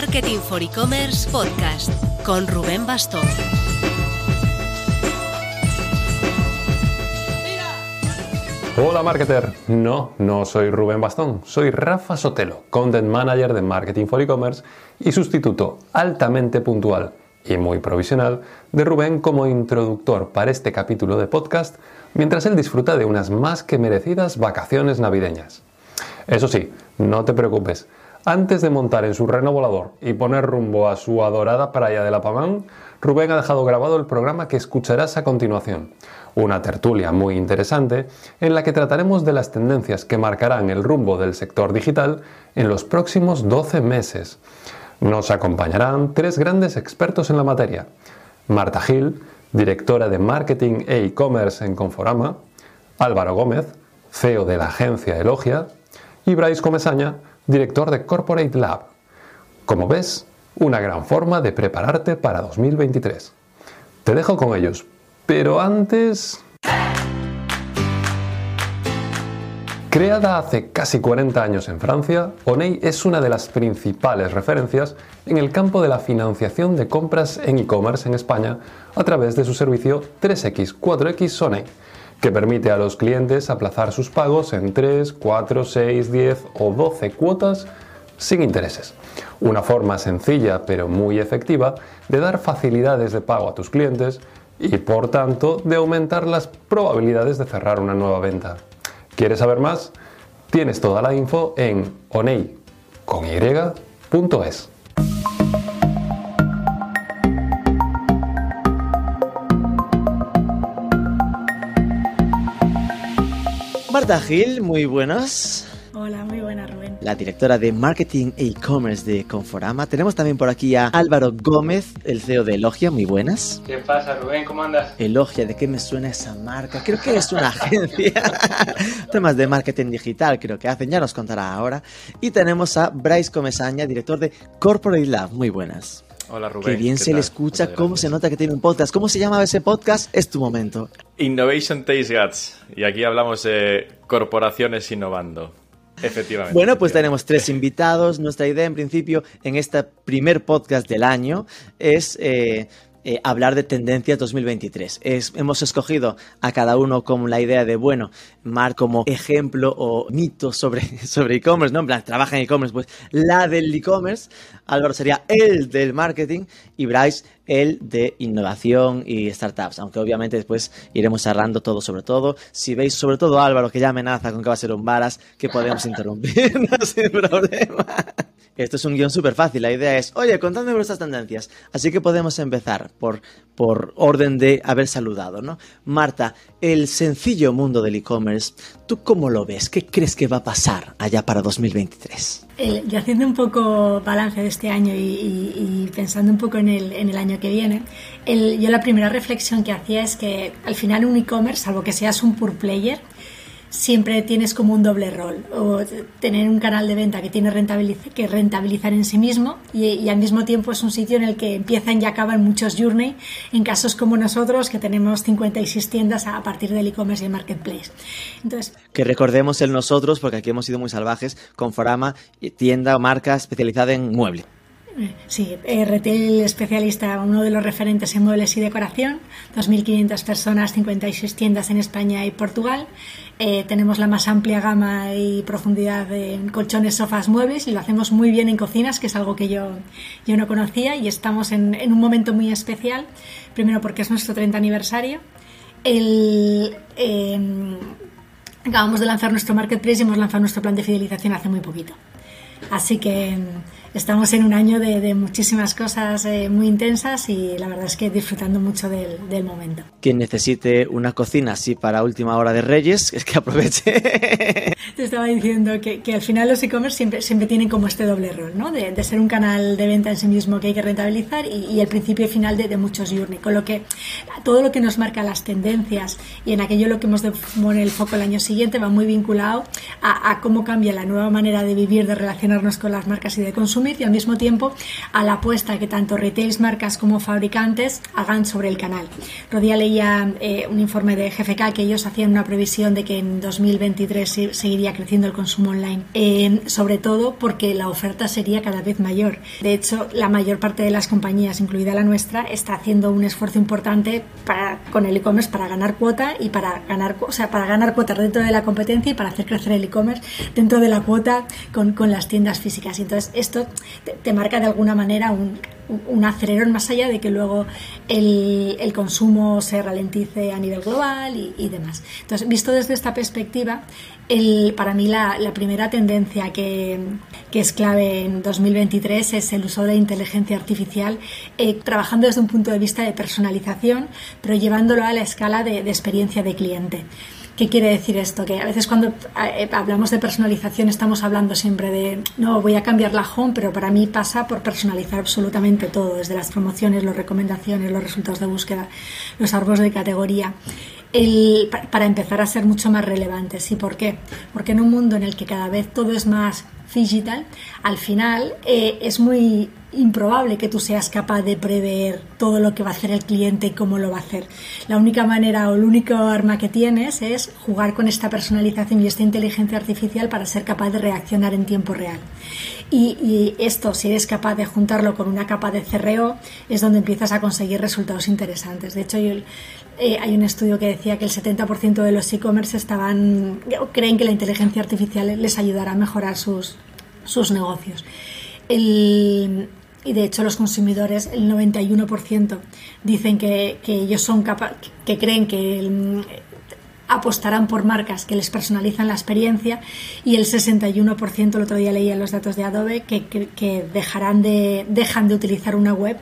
Marketing for E-Commerce Podcast con Rubén Bastón. Hola marketer, no, no soy Rubén Bastón, soy Rafa Sotelo, Content Manager de Marketing for E-Commerce y sustituto altamente puntual y muy provisional de Rubén como introductor para este capítulo de podcast mientras él disfruta de unas más que merecidas vacaciones navideñas. Eso sí, no te preocupes, antes de montar en su reno volador y poner rumbo a su adorada playa de La Pamán, Rubén ha dejado grabado el programa que escucharás a continuación una tertulia muy interesante en la que trataremos de las tendencias que marcarán el rumbo del sector digital en los próximos 12 meses. Nos acompañarán tres grandes expertos en la materia. Marta Gil, directora de Marketing e E-Commerce en Conforama, Álvaro Gómez, CEO de la agencia Elogia, y Bryce Comesaña, director de Corporate Lab. Como ves, una gran forma de prepararte para 2023. Te dejo con ellos, pero antes... Creada hace casi 40 años en Francia, Oney es una de las principales referencias en el campo de la financiación de compras en e-commerce en España a través de su servicio 3X, 4X Oney, que permite a los clientes aplazar sus pagos en 3, 4, 6, 10 o 12 cuotas sin intereses. Una forma sencilla pero muy efectiva de dar facilidades de pago a tus clientes y por tanto de aumentar las probabilidades de cerrar una nueva venta. ¿Quieres saber más? Tienes toda la info en oney.es. Marta Gil, muy buenas. Hola, muy buena Rubén. La directora de Marketing e E-Commerce de Conforama. Tenemos también por aquí a Álvaro Gómez, el CEO de Elogia, muy buenas. ¿Qué pasa Rubén? ¿Cómo andas? Elogia, ¿de qué me suena esa marca? Creo que es una agencia. Temas de marketing digital creo que hacen, ya nos contará ahora. Y tenemos a Bryce Comesaña, director de Corporate Lab, muy buenas. Hola Rubén. Qué bien se le escucha, Muchas cómo gracias. se nota que tiene un podcast. ¿Cómo se llama ese podcast? Es tu momento. Innovation Taste Guts. Y aquí hablamos de corporaciones innovando. Efectivamente. Bueno, pues tenemos tres invitados. Nuestra idea, en principio, en este primer podcast del año es eh, eh, hablar de tendencias 2023. Es- hemos escogido a cada uno con la idea de, bueno, Mar como ejemplo o mito sobre sobre e-commerce, ¿no? En plan, trabaja en e-commerce, pues la del e-commerce. Álvaro sería el del marketing y Bryce el de innovación y startups, aunque obviamente después iremos cerrando todo sobre todo. Si veis sobre todo Álvaro que ya amenaza con que va a ser un varas, que podemos interrumpirnos sin problema. Esto es un guion súper fácil, la idea es, oye, contadme vuestras tendencias. Así que podemos empezar por, por orden de haber saludado, ¿no? Marta, el sencillo mundo del e-commerce, ¿tú cómo lo ves? ¿Qué crees que va a pasar allá para 2023? Eh, yo haciendo un poco balance de este año y, y- y pensando un poco en el, en el año que viene, yo la primera reflexión que hacía es que al final un e-commerce, salvo que seas un pure player, siempre tienes como un doble rol. O tener un canal de venta que tiene rentabiliz- que rentabilizar en sí mismo y, al mismo tiempo es un sitio en el que empiezan y acaban muchos journey en casos como nosotros que tenemos 56 tiendas a partir del e-commerce y el marketplace. Entonces, Que recordemos el nosotros, porque aquí hemos sido muy salvajes, con Forama, tienda o marca especializada en mueble. Sí, retail especialista, uno de los referentes en muebles y decoración, 2.500 personas, 56 tiendas en España y Portugal. Eh, tenemos la más amplia gama y profundidad en colchones, sofás, muebles y lo hacemos muy bien en cocinas, que es algo que yo, yo no conocía y estamos en, en un momento muy especial, primero porque es nuestro 30 aniversario. El, eh, acabamos de lanzar nuestro marketplace y hemos lanzado nuestro plan de fidelización hace muy poquito. Así que mm, estamos en un año de, de muchísimas cosas eh, muy intensas y la verdad es que disfrutando mucho del, del momento. Quien necesite una cocina así para última hora de Reyes, es que aproveche. Te estaba diciendo que, que al final los e-commerce siempre, siempre tienen como este doble rol, ¿no? De, de ser un canal de venta en sí mismo que hay que rentabilizar y, y el principio y final de, de muchos journey. Con lo que todo lo que nos marca las tendencias y en aquello lo que hemos de poner el foco el año siguiente va muy vinculado a, a cómo cambia la nueva manera de vivir, de relacionarnos con las marcas y de y al mismo tiempo a la apuesta que tanto retails, marcas como fabricantes hagan sobre el canal. Rodía leía eh, un informe de GFK que ellos hacían una previsión de que en 2023 seguiría creciendo el consumo online, eh, sobre todo porque la oferta sería cada vez mayor. De hecho, la mayor parte de las compañías, incluida la nuestra, está haciendo un esfuerzo importante para, con el e-commerce para ganar cuota y para ganar, o sea, para ganar cuota dentro de la competencia y para hacer crecer el e-commerce dentro de la cuota con, con, las tiendas físicas. Entonces, esto te, marca de alguna manera un, un, acelerón más allá de que luego el, el consumo se ralentice a nivel global y, demás. Entonces, visto desde esta perspectiva, el, para mí la, la primera tendencia que, que, es clave en 2023 es el uso de inteligencia artificial, eh, trabajando desde un punto de vista de personalización, pero llevándolo a la escala de experiencia de cliente. ¿Qué quiere decir esto? Que a veces cuando eh, hablamos de personalización estamos hablando siempre de, no, voy a cambiar la home, pero para mí pasa por personalizar absolutamente todo, desde las promociones, las recomendaciones, los resultados de búsqueda, los árboles de categoría. El, para empezar a ser mucho más relevantes. ¿Y por qué? Porque en un mundo en el que cada vez todo es más digital, al final eh, es muy improbable que tú seas capaz de prever todo lo que va a hacer el cliente y cómo lo va a hacer. La única manera o el único arma que tienes es jugar con esta personalización y esta inteligencia artificial para ser capaz de reaccionar en tiempo real. Y, esto, si eres capaz de juntarlo con una capa de CRO, es donde empiezas a conseguir resultados interesantes. De hecho, eh, hay un estudio que decía que el 70% de los e-commerce creen que la inteligencia artificial les ayudará a mejorar sus, sus negocios. Y de hecho los consumidores, el 91%, dicen que, que ellos son capaces, que creen que el, apostarán por marcas que les personalizan la experiencia y el 61%, el otro día leía los datos de Adobe, que, que, que, dejarán de, dejan de utilizar una web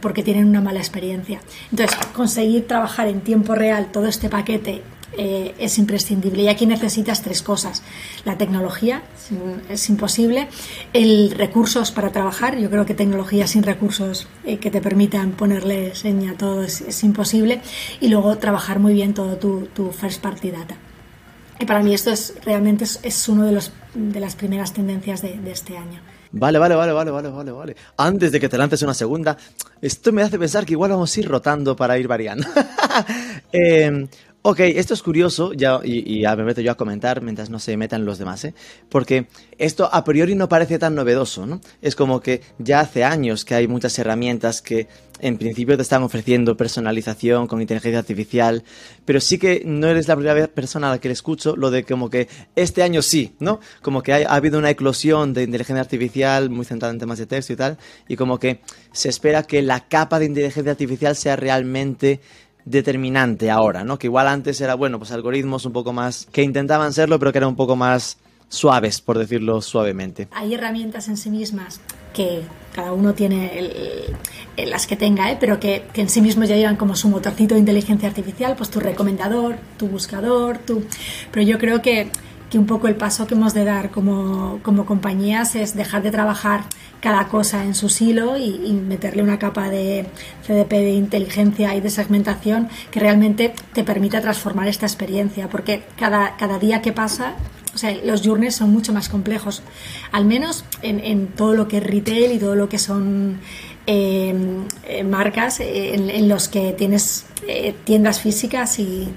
porque tienen una mala experiencia. Entonces, conseguir trabajar en tiempo real todo este paquete eh, es imprescindible. Y aquí necesitas tres cosas. La tecnología es imposible, el recursos para trabajar, yo creo que tecnología sin recursos eh, que te permitan ponerle seña a todo es, es, imposible, y luego trabajar muy bien todo tu, tu, first party data. Y para mí esto es realmente es, es uno de, los, de las primeras tendencias de, de este año. Vale, vale, vale, vale, vale, vale, vale. Antes de que te lances una segunda, esto me hace pensar que igual vamos a ir rotando para ir variando. eh, Ok, esto es curioso, ya, y, y, ya me meto yo a comentar mientras no se metan los demás, ¿eh? porque esto a priori no parece tan novedoso, ¿no? Es como que ya hace años que hay muchas herramientas que en principio te están ofreciendo personalización con inteligencia artificial, pero sí que no eres la primera persona a la que le escucho lo de como que este año sí, ¿no? Como que ha, ha habido una eclosión de inteligencia artificial muy centrada en temas de texto y tal, y como que se espera que la capa de inteligencia artificial sea realmente determinante ahora, ¿no? Que igual antes era, bueno, pues algoritmos un poco más que intentaban serlo, pero que eran un poco más suaves, por decirlo suavemente. Hay herramientas en sí mismas que cada uno tiene el, las que tenga, ¿eh? pero que, que, en sí mismos ya llevan como su motorcito de inteligencia artificial, pues tu recomendador, tu buscador, tu... Pero yo creo que, que un poco el paso que hemos de dar como, como compañías es dejar de trabajar cada cosa en su silo y, meterle una capa de CDP de inteligencia y de segmentación que realmente te permita transformar esta experiencia, porque cada, cada día que pasa o sea, los journeys son mucho más complejos, al menos en, todo lo que es retail y todo lo que son eh, marcas en, en, los que tienes eh, tiendas físicas y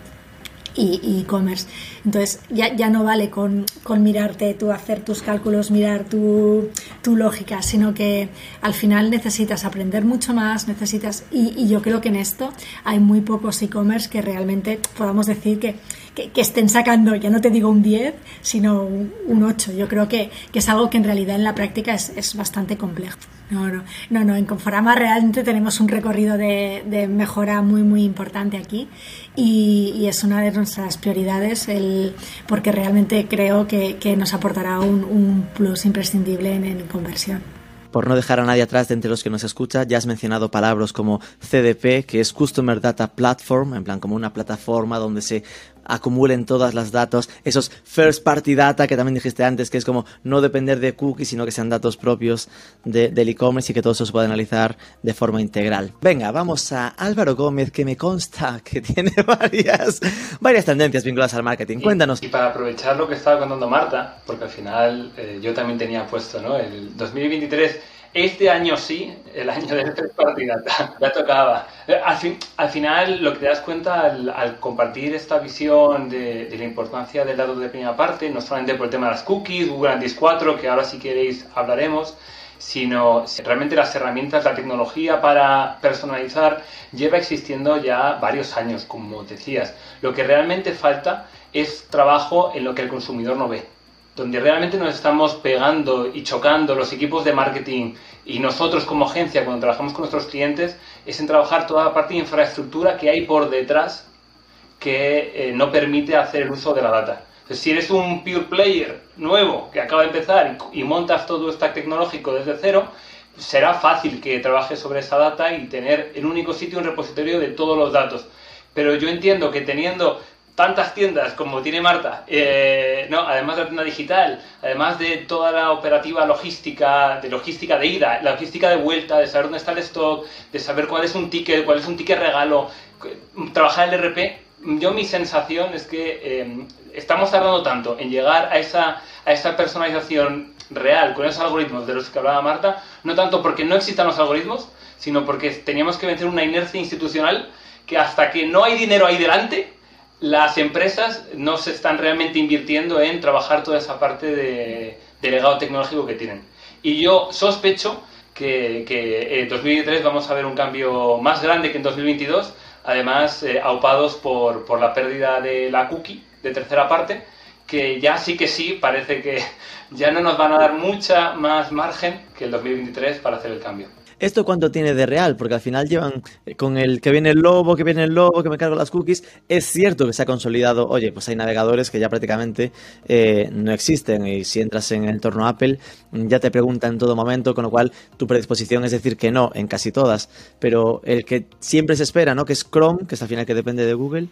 y e-commerce. Entonces ya, ya no vale con, con, mirarte, tú hacer tus cálculos, mirar tu, tu, lógica, sino que al final necesitas aprender mucho más, necesitas, y, y yo creo que en esto hay muy pocos e-commerce que realmente podamos decir que, que, que, estén sacando, ya no te digo un 10, sino un, un 8. Yo creo que, que, es algo que en realidad en la práctica es, es bastante complejo. No, no, no, no, en Conforama realmente tenemos un recorrido de, de mejora muy, muy importante aquí y, y, es una de nuestras prioridades el, porque realmente creo que, que nos aportará un, un, plus imprescindible en, en conversión por no dejar a nadie atrás de entre los que nos escucha, ya has mencionado palabras como CDP, que es Customer Data Platform, en plan como una plataforma donde se acumulen todas las datos, esos first party data que también dijiste antes, que es como no depender de cookies, sino que sean datos propios del e-commerce y que todo eso se pueda analizar de forma integral. Venga, vamos a Álvaro Gómez, que me consta que tiene varias, varias tendencias vinculadas al marketing. Cuéntanos. Y, para aprovechar lo que estaba contando Marta, porque al final eh, yo también tenía puesto, ¿no? El 2023 este año sí, el año de tres partidas, ya tocaba. Al, fin, al, final, lo que te das cuenta al, compartir esta visión de, la importancia del dato de primera parte, no solamente por el tema de las cookies, Google Analytics 4, que ahora si queréis hablaremos, sino realmente las herramientas, la tecnología para personalizar lleva existiendo ya varios años, como decías. Lo que realmente falta es trabajo en lo que el consumidor no ve donde realmente nos estamos pegando y chocando los equipos de marketing y nosotros como agencia cuando trabajamos con nuestros clientes es en trabajar toda la parte de infraestructura que hay por detrás que eh, no permite hacer el uso de la data. si eres un pure player nuevo que acaba de empezar y, montas todo el stack tecnológico desde cero, será fácil que trabajes sobre esa data y tener en un único sitio un repositorio de todos los datos. Pero yo entiendo que teniendo tantas tiendas como tiene Marta, eh, no, además de la tienda digital, además de toda la operativa logística, de logística de ida, la logística de vuelta, de saber dónde está el stock, de saber cuál es un ticket, cuál es un ticket regalo, trabajar el RP, yo mi sensación es que eh, estamos tardando tanto en llegar a esa, a esa personalización real con esos algoritmos de los que hablaba Marta, no tanto porque no existan los algoritmos, sino porque teníamos que vencer una inercia institucional que hasta que no hay dinero ahí delante, las empresas no se están realmente invirtiendo en trabajar toda esa parte de, legado tecnológico que tienen. Y yo sospecho que, en 2023 vamos a ver un cambio más grande que en 2022, además eh, aupados por, por la pérdida de la cookie de tercera parte, que ya sí que sí, parece que ya no nos van a dar mucha más margen que el 2023 para hacer el cambio. ¿Esto cuánto tiene de real? Porque al final llevan eh, con el que viene el lobo, que viene el lobo, que me cargo las cookies. Es cierto que se ha consolidado, oye, pues hay navegadores que ya prácticamente eh, no existen y si entras en el entorno Apple ya te pregunta en todo momento, con lo cual tu predisposición es decir que no en casi todas. Pero el que siempre se espera, ¿no? Que es Chrome, que es al final que depende de Google.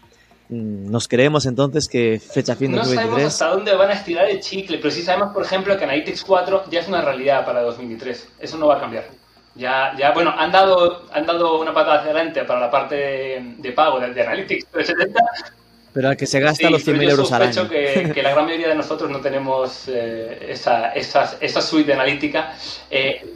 Mm, ¿Nos creemos entonces que fecha fin de No sabemos hasta dónde van a estirar el chicle, pero sí sabemos, por ejemplo, que Analytics 4 ya es una realidad para 2023. Eso no va a cambiar. Ya, ya, bueno, han dado, han dado una patada hacia adelante para la parte de, pago de, Analytics 370. Pero al que se gasta los 100.000 euros al año. Que, que la gran mayoría de nosotros no tenemos eh, esa, esa, esa, suite de analítica. Eh,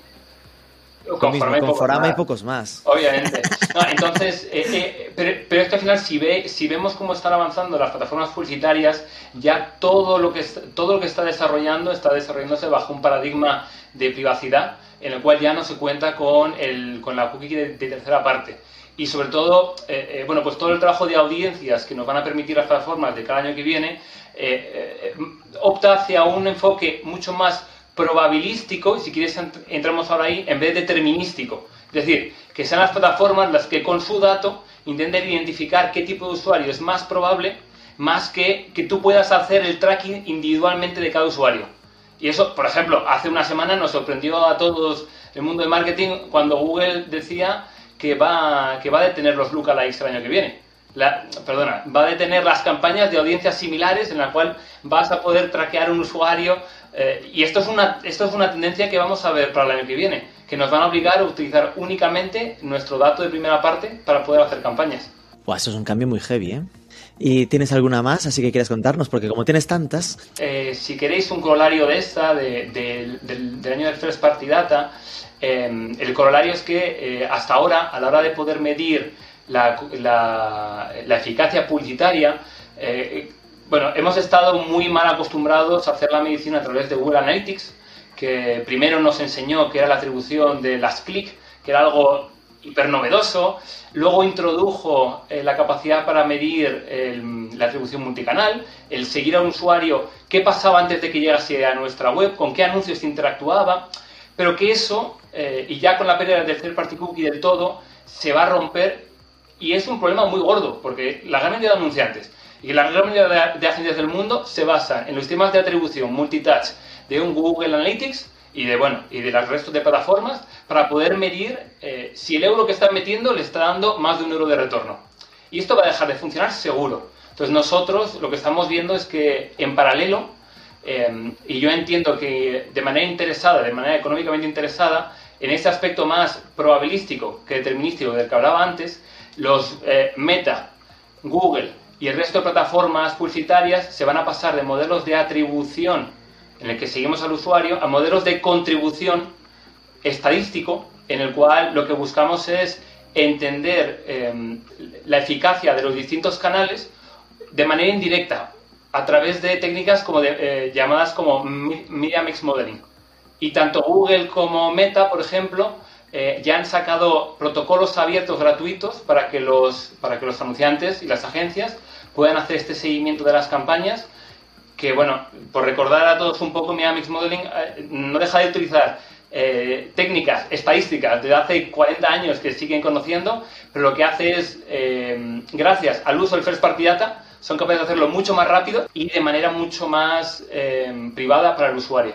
conforme pocos más. Obviamente. entonces, eh, eh, pero, pero, es que al final, si, ve, si vemos cómo están avanzando las plataformas publicitarias, ya todo lo, que, todo lo que está desarrollando está desarrollándose bajo un paradigma de privacidad en el cual ya no se cuenta con, el, con la cookie de, tercera parte. Y sobre todo, eh, eh, bueno, pues todo el trabajo de audiencias que nos van a permitir las plataformas de cada año que viene, eh, opta hacia un enfoque mucho más probabilístico, y si quieres entramos ahora ahí, en vez de determinístico. Es decir, que sean las plataformas las que con su dato intenten identificar qué tipo de usuario es más probable, más que que tú puedas hacer el tracking individualmente de cada usuario. Y eso, por ejemplo, hace una semana nos sorprendió a todos el mundo de marketing cuando Google decía que va, que va a detener los lookalikes el año que viene. Perdona, va a detener las campañas de audiencias similares en la cual vas a poder traquear un usuario. Eh, y esto es, una, esto es una tendencia que vamos a ver para el año que viene, que nos van a obligar a utilizar únicamente nuestro dato de primera parte para poder hacer campañas. Buah, eso es un cambio muy heavy, ¿eh? ¿Y tienes alguna más así que quieras contarnos? Porque como tienes tantas... Eh, si queréis un corolario de esta, del, año del First Party Data, em, el corolario es que eh, hasta ahora, a la hora de poder medir la, la, eficacia publicitaria, eh, bueno, hemos estado muy mal acostumbrados a hacer la medicina a través de Google Analytics, que primero nos enseñó que era la atribución de las clics, que era algo hiper novedoso. Luego introdujo eh, la capacidad para medir la atribución multicanal, el seguir a un usuario qué pasaba antes de que llegase a nuestra web, con qué anuncios interactuaba, pero que eso, eh, y ya con la pérdida del third party cookie del todo, se va a romper y es un problema muy gordo, porque la gran mayoría de anunciantes y la gran mayoría de, de agencias del mundo se basan en los sistemas de atribución multitouch de un Google Analytics y de bueno y de los restos de plataformas para poder medir eh, si el euro que están metiendo le está dando más de un euro de retorno. Y esto va a dejar de funcionar seguro. Entonces nosotros lo que estamos viendo es que en paralelo, em, y yo entiendo que de manera interesada, de manera económicamente interesada, en este aspecto más probabilístico que determinístico del que hablaba antes, los eh, Meta, Google y el resto de plataformas publicitarias se van a pasar de modelos de atribución en el que seguimos al usuario a modelos de contribución estadístico en el cual lo que buscamos es entender em, la eficacia de los distintos canales de manera indirecta a través de técnicas como eh, llamadas como Media Mix Modeling. Y tanto Google como Meta, por ejemplo, eh, ya han sacado protocolos abiertos gratuitos para que, los, para que los anunciantes y las agencias puedan hacer este seguimiento de las campañas. Que, bueno, por recordar a todos un poco, Media Mix Modeling eh, no deja de utilizar técnicas estadísticas de hace 40 años que siguen conociendo, pero lo que hace es, gracias al uso del First Party Data, son capaces de hacerlo mucho más rápido y de manera mucho más eh, privada para el usuario.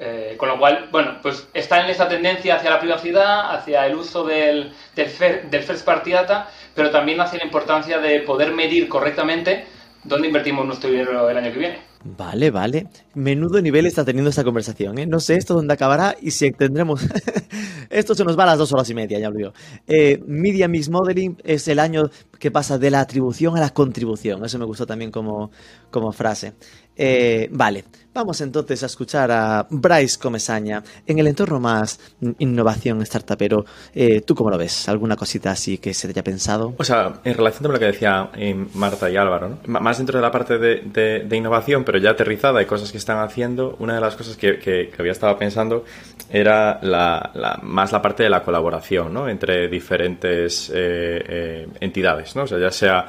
Eh, con lo cual, bueno, pues están en esa tendencia hacia la privacidad, hacia el uso del, del, del first party data, pero también hacia la importancia de poder medir correctamente dónde invertimos nuestro dinero el año que viene. Vale, vale. Menudo nivel está teniendo esta conversación, ¿eh? No sé esto dónde acabará y si tendremos... esto se nos va a las dos horas y media, ya lo digo. Eh, Media Mix Modeling es el año que pasa de la atribución a la contribución. Eso me gustó también como, como frase. Eh, vale, vamos entonces a escuchar a Bryce Comesaña en el entorno más innovación startupero. Eh, ¿Tú cómo lo ves? ¿Alguna cosita así que se te haya pensado? O sea, en relación con lo que decía eh, Marta y Álvaro, más dentro de la parte de, innovación, pero ya aterrizada y cosas que están haciendo, una de las cosas que, había estado pensando era la, más la parte de la colaboración ¿no? entre diferentes entidades, ¿no? o sea, ya sea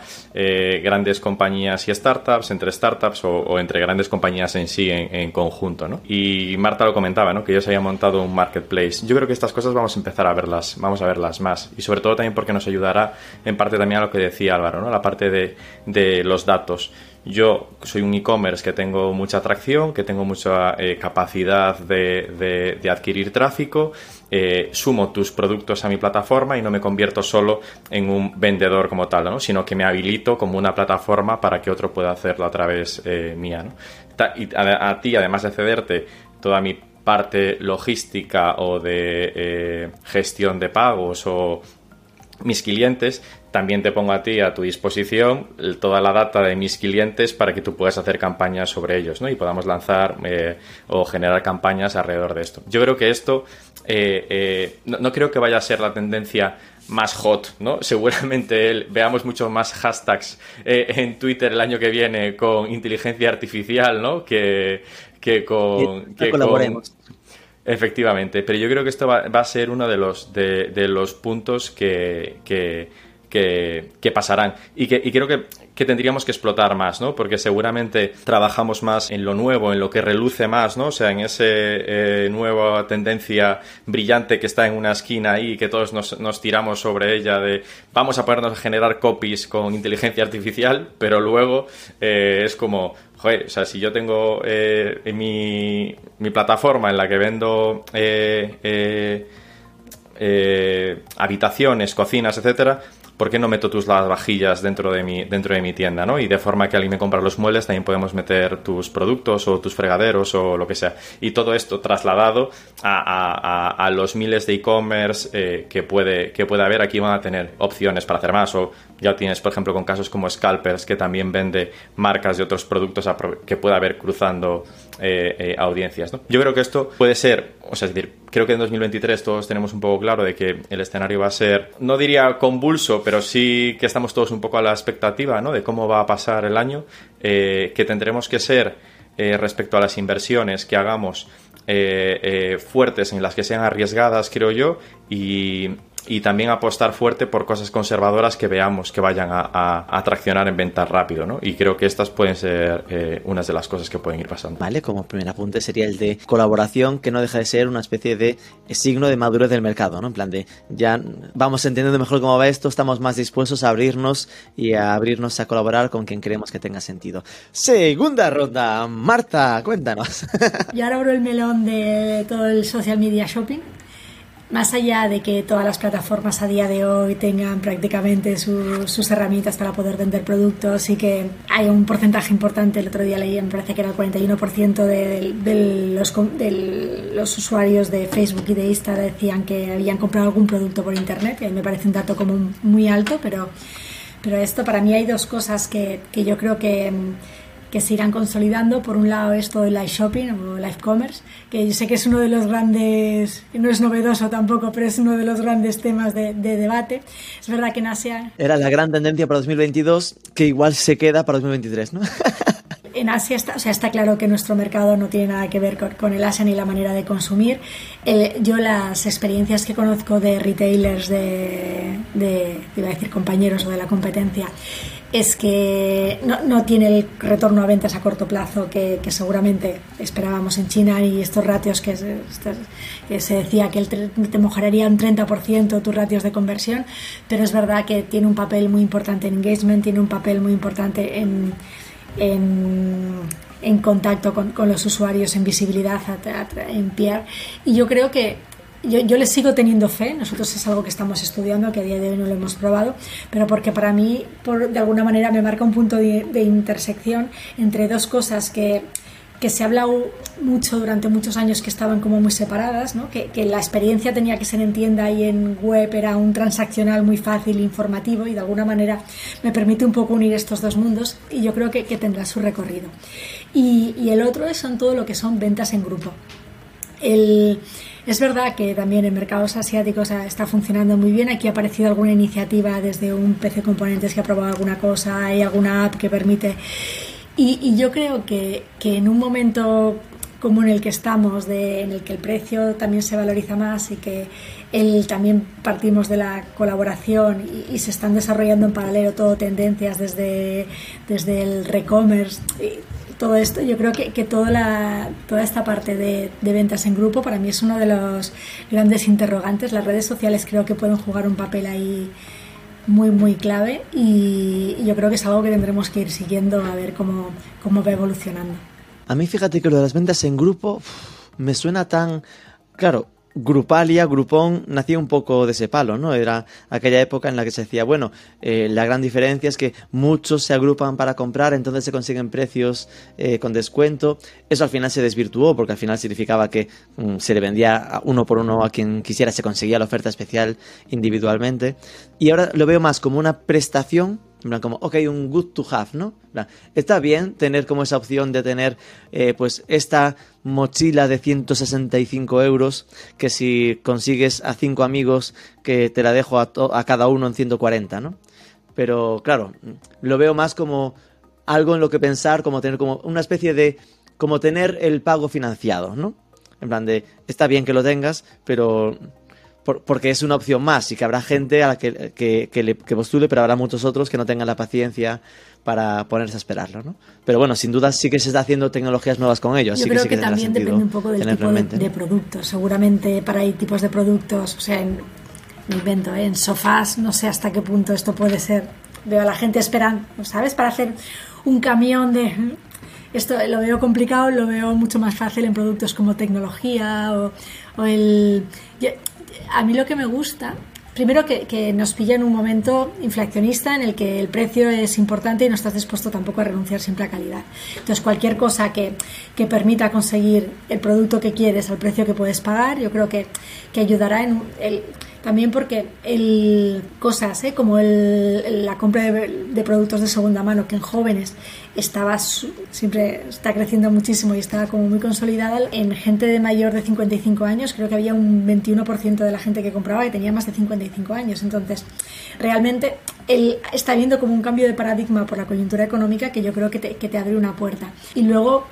grandes compañías y startups, entre startups o entre grandes compañías en sí conjunto, ¿no? Y Marta lo comentaba, ¿no? Que ellos habían montado un marketplace. Yo creo que estas cosas vamos a empezar a verlas, vamos a verlas más. Y sobre todo también porque nos ayudará en parte también a lo que decía Álvaro, ¿no? La parte de, de los datos. Yo soy un e-commerce que tengo mucha atracción, que tengo mucha eh, capacidad de, de, adquirir tráfico, eh, sumo tus productos a mi plataforma y no me convierto solo en un vendedor como tal, ¿no? sino que me habilito como una plataforma para que otro pueda hacerlo a través eh, mía. ¿no? Y a, ti, además de cederte toda mi parte logística o de gestión de pagos o mis clientes, también te pongo a ti a tu disposición toda la data de mis clientes para que tú puedas hacer campañas sobre ellos ¿no? y podamos lanzar eh, o generar campañas alrededor de esto. Yo creo que esto eh, eh, no, creo que vaya a ser la tendencia más hot, ¿no? Seguramente veamos mucho más hashtags en Twitter el año que viene con inteligencia artificial, ¿no? Que, que con... Que, colaboremos. Efectivamente, pero yo creo que esto va, a ser uno de los, de, de los puntos que, que que, pasarán y que creo que, tendríamos que explotar más, ¿no? Porque seguramente trabajamos más en lo nuevo, en lo que reluce más, ¿no? O sea, en esa eh, nueva tendencia brillante que está en una esquina ahí y que todos nos, tiramos sobre ella de vamos a ponernos a generar copies con inteligencia artificial, pero luego eh, es como, joder, o sea, si yo tengo eh, mi, mi, plataforma en la que vendo habitaciones, cocinas, etcétera, ¿por qué no meto tus lavavajillas dentro de mi, dentro de mi tienda? ¿no? Y de forma que alguien me compra los muebles, también podemos meter tus productos o tus fregaderos o lo que sea. Y todo esto trasladado a, los miles de e-commerce eh, que, puede, que haber. Aquí van a tener opciones para hacer más. O ya tienes, por ejemplo, con casos como Scalpers, que también vende marcas de otros productos que puede haber cruzando eh, eh, audiencias. ¿no? Yo creo que esto puede ser, o sea, es decir, creo que en 2023 todos tenemos un poco claro de que el escenario va a ser, no diría convulso, pero sí que estamos todos un poco a la expectativa ¿no? de cómo va a pasar el año, eh, que tendremos que ser respecto a las inversiones que hagamos fuertes en las que sean arriesgadas, creo yo, y, y también apostar fuerte por cosas conservadoras que veamos que vayan a, a, traccionar en ventas rápido, ¿no? Y creo que estas pueden ser eh, unas de las cosas que pueden ir pasando. Vale, como primer apunte sería el de colaboración, que no deja de ser una especie de signo de madurez del mercado, ¿no? En plan de ya vamos entendiendo mejor cómo va esto, estamos más dispuestos a abrirnos y a abrirnos a colaborar con quien creemos que tenga sentido. Segunda ronda, Marta, cuéntanos. Y ahora abro el melón de todo el social media shopping. Más allá de que todas las plataformas a día de hoy tengan prácticamente sus herramientas para poder vender productos y que hay un porcentaje importante, el otro día leí, me parece que era el 41% de, de, los, de los usuarios de Facebook y de Insta decían que habían comprado algún producto por Internet, y a mí me parece un dato como muy alto, pero, pero esto para mí hay dos cosas que, que yo creo que que se irán consolidando. Por un lado, esto del live shopping o live commerce, que yo sé que es uno de los grandes, no es novedoso tampoco, pero es uno de los grandes temas de, debate. Es verdad que en Asia. Era la gran tendencia para 2022, que igual se queda para 2023, ¿no? en Asia está, o sea, está claro que nuestro mercado no tiene nada que ver con, el Asia ni la manera de consumir. yo las experiencias que conozco de retailers de, de, iba a decir compañeros o de la competencia, es que no, tiene el retorno a ventas a corto plazo que, seguramente esperábamos en China y estos ratios que, se decía que te, te mejorarían 30% tus ratios de conversión, pero es verdad que tiene un papel muy importante en engagement, tiene un papel muy importante en, en, contacto con, los usuarios, en visibilidad, en PR. Y yo creo que yo, yo les sigo teniendo fe, nosotros es algo que estamos estudiando, que a día de hoy no lo hemos probado, pero porque para mí, por, de alguna manera, me marca un punto de, intersección entre dos cosas que, que se ha hablado mucho durante muchos años que estaban como muy separadas, ¿no? que, que, la experiencia tenía que ser en tienda y en web era un transaccional muy fácil, informativo y de alguna manera me permite un poco unir estos dos mundos y yo creo que, que tendrá su recorrido. Y, y el otro son todo lo que son ventas en grupo. El, es verdad que también en mercados asiáticos está funcionando muy bien. Aquí ha aparecido alguna iniciativa desde un PC Componentes que ha probado alguna cosa, hay alguna app que permite. Y, yo creo que, en un momento como en el que estamos, de, en el que el precio también se valoriza más y que el, también partimos de la colaboración y, se están desarrollando en paralelo todo tendencias desde, desde el re-commerce todo esto, yo creo que, que toda, la, toda esta parte de, de, ventas en grupo para mí es uno de los grandes interrogantes. Las redes sociales creo que pueden jugar un papel ahí muy, muy clave y, yo creo que es algo que tendremos que ir siguiendo a ver cómo, cómo va evolucionando. A mí fíjate que lo de las ventas en grupo me suena tan... Claro, Grupalia, Grupón, nació un poco de ese palo, ¿no? Era aquella época en la que se decía, bueno, eh, la gran diferencia es que muchos se agrupan para comprar, entonces se consiguen precios eh, con descuento. Eso al final se desvirtuó porque al final significaba que mm, se le vendía uno por uno a quien quisiera, se conseguía la oferta especial individualmente. Y ahora lo veo más como una prestación en plan, como, ok, un good to have, ¿no? está bien tener como esa opción de tener, eh, pues, esta mochila de 165 euros que si consigues a cinco amigos que te la dejo a, cada uno en 140, ¿no? Pero, claro, lo veo más como algo en lo que pensar, como tener como una especie de, como tener el pago financiado, ¿no? En plan de, está bien que lo tengas, pero porque es una opción más y que habrá gente a la que, que, le, postule, pero habrá muchos otros que no tengan la paciencia para ponerse a esperarlo, ¿no? Pero bueno, sin duda sí que se está haciendo tecnologías nuevas con ellos. Yo sí creo que, que, también depende un poco del tipo de, productos. Seguramente para hay tipos de productos, o sea, en, invento, ¿eh? en sofás, no sé hasta qué punto esto puede ser. Veo a la gente esperando, ¿sabes? Para hacer un camión de esto lo veo complicado, lo veo mucho más fácil en productos como tecnología o, o el a mí lo que me gusta, primero que, nos pilla en un momento inflacionista en el que el precio es importante y no estás dispuesto tampoco a renunciar siempre a calidad. Entonces, cualquier cosa que, permita conseguir el producto que quieres al precio que puedes pagar, yo creo que, que ayudará en el también porque el, cosas ¿eh? como el, la compra de, productos de segunda mano, que en jóvenes estaba siempre está creciendo muchísimo y estaba como muy consolidada, en gente de mayor de 55 años, creo que había un 21% de la gente que compraba que tenía más de 55 años. Entonces, realmente él está viendo como un cambio de paradigma por la coyuntura económica que yo creo que te, que te abre una puerta. Y luego,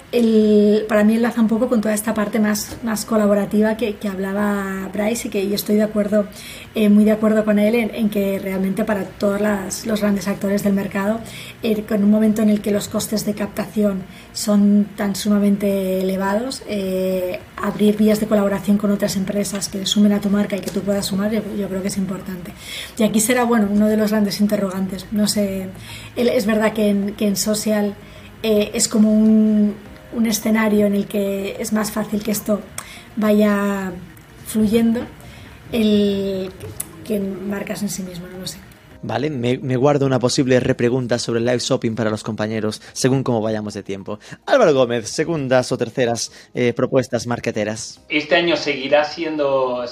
para mí enlaza un poco con toda esta parte más, más colaborativa que, que hablaba Bryce y que yo estoy de acuerdo, eh, muy de acuerdo con él en, que realmente para todos los grandes actores del mercado, eh, con un momento en el que los costes de captación son tan sumamente elevados, eh, abrir vías de colaboración con otras empresas que sumen a tu marca y que tú puedas sumar, yo, creo que es importante. Y aquí será, bueno, uno de los grandes interrogantes. No sé, es verdad que en, que en social eh, es como un, un, escenario en el que es más fácil que esto vaya fluyendo. el que marcas en sí mismo, no lo sé. Vale, me, guardo una posible repregunta sobre el live shopping para los compañeros, según cómo vayamos de tiempo. Álvaro Gómez, segundas o terceras eh, propuestas marqueteras. Este año seguirá siendo.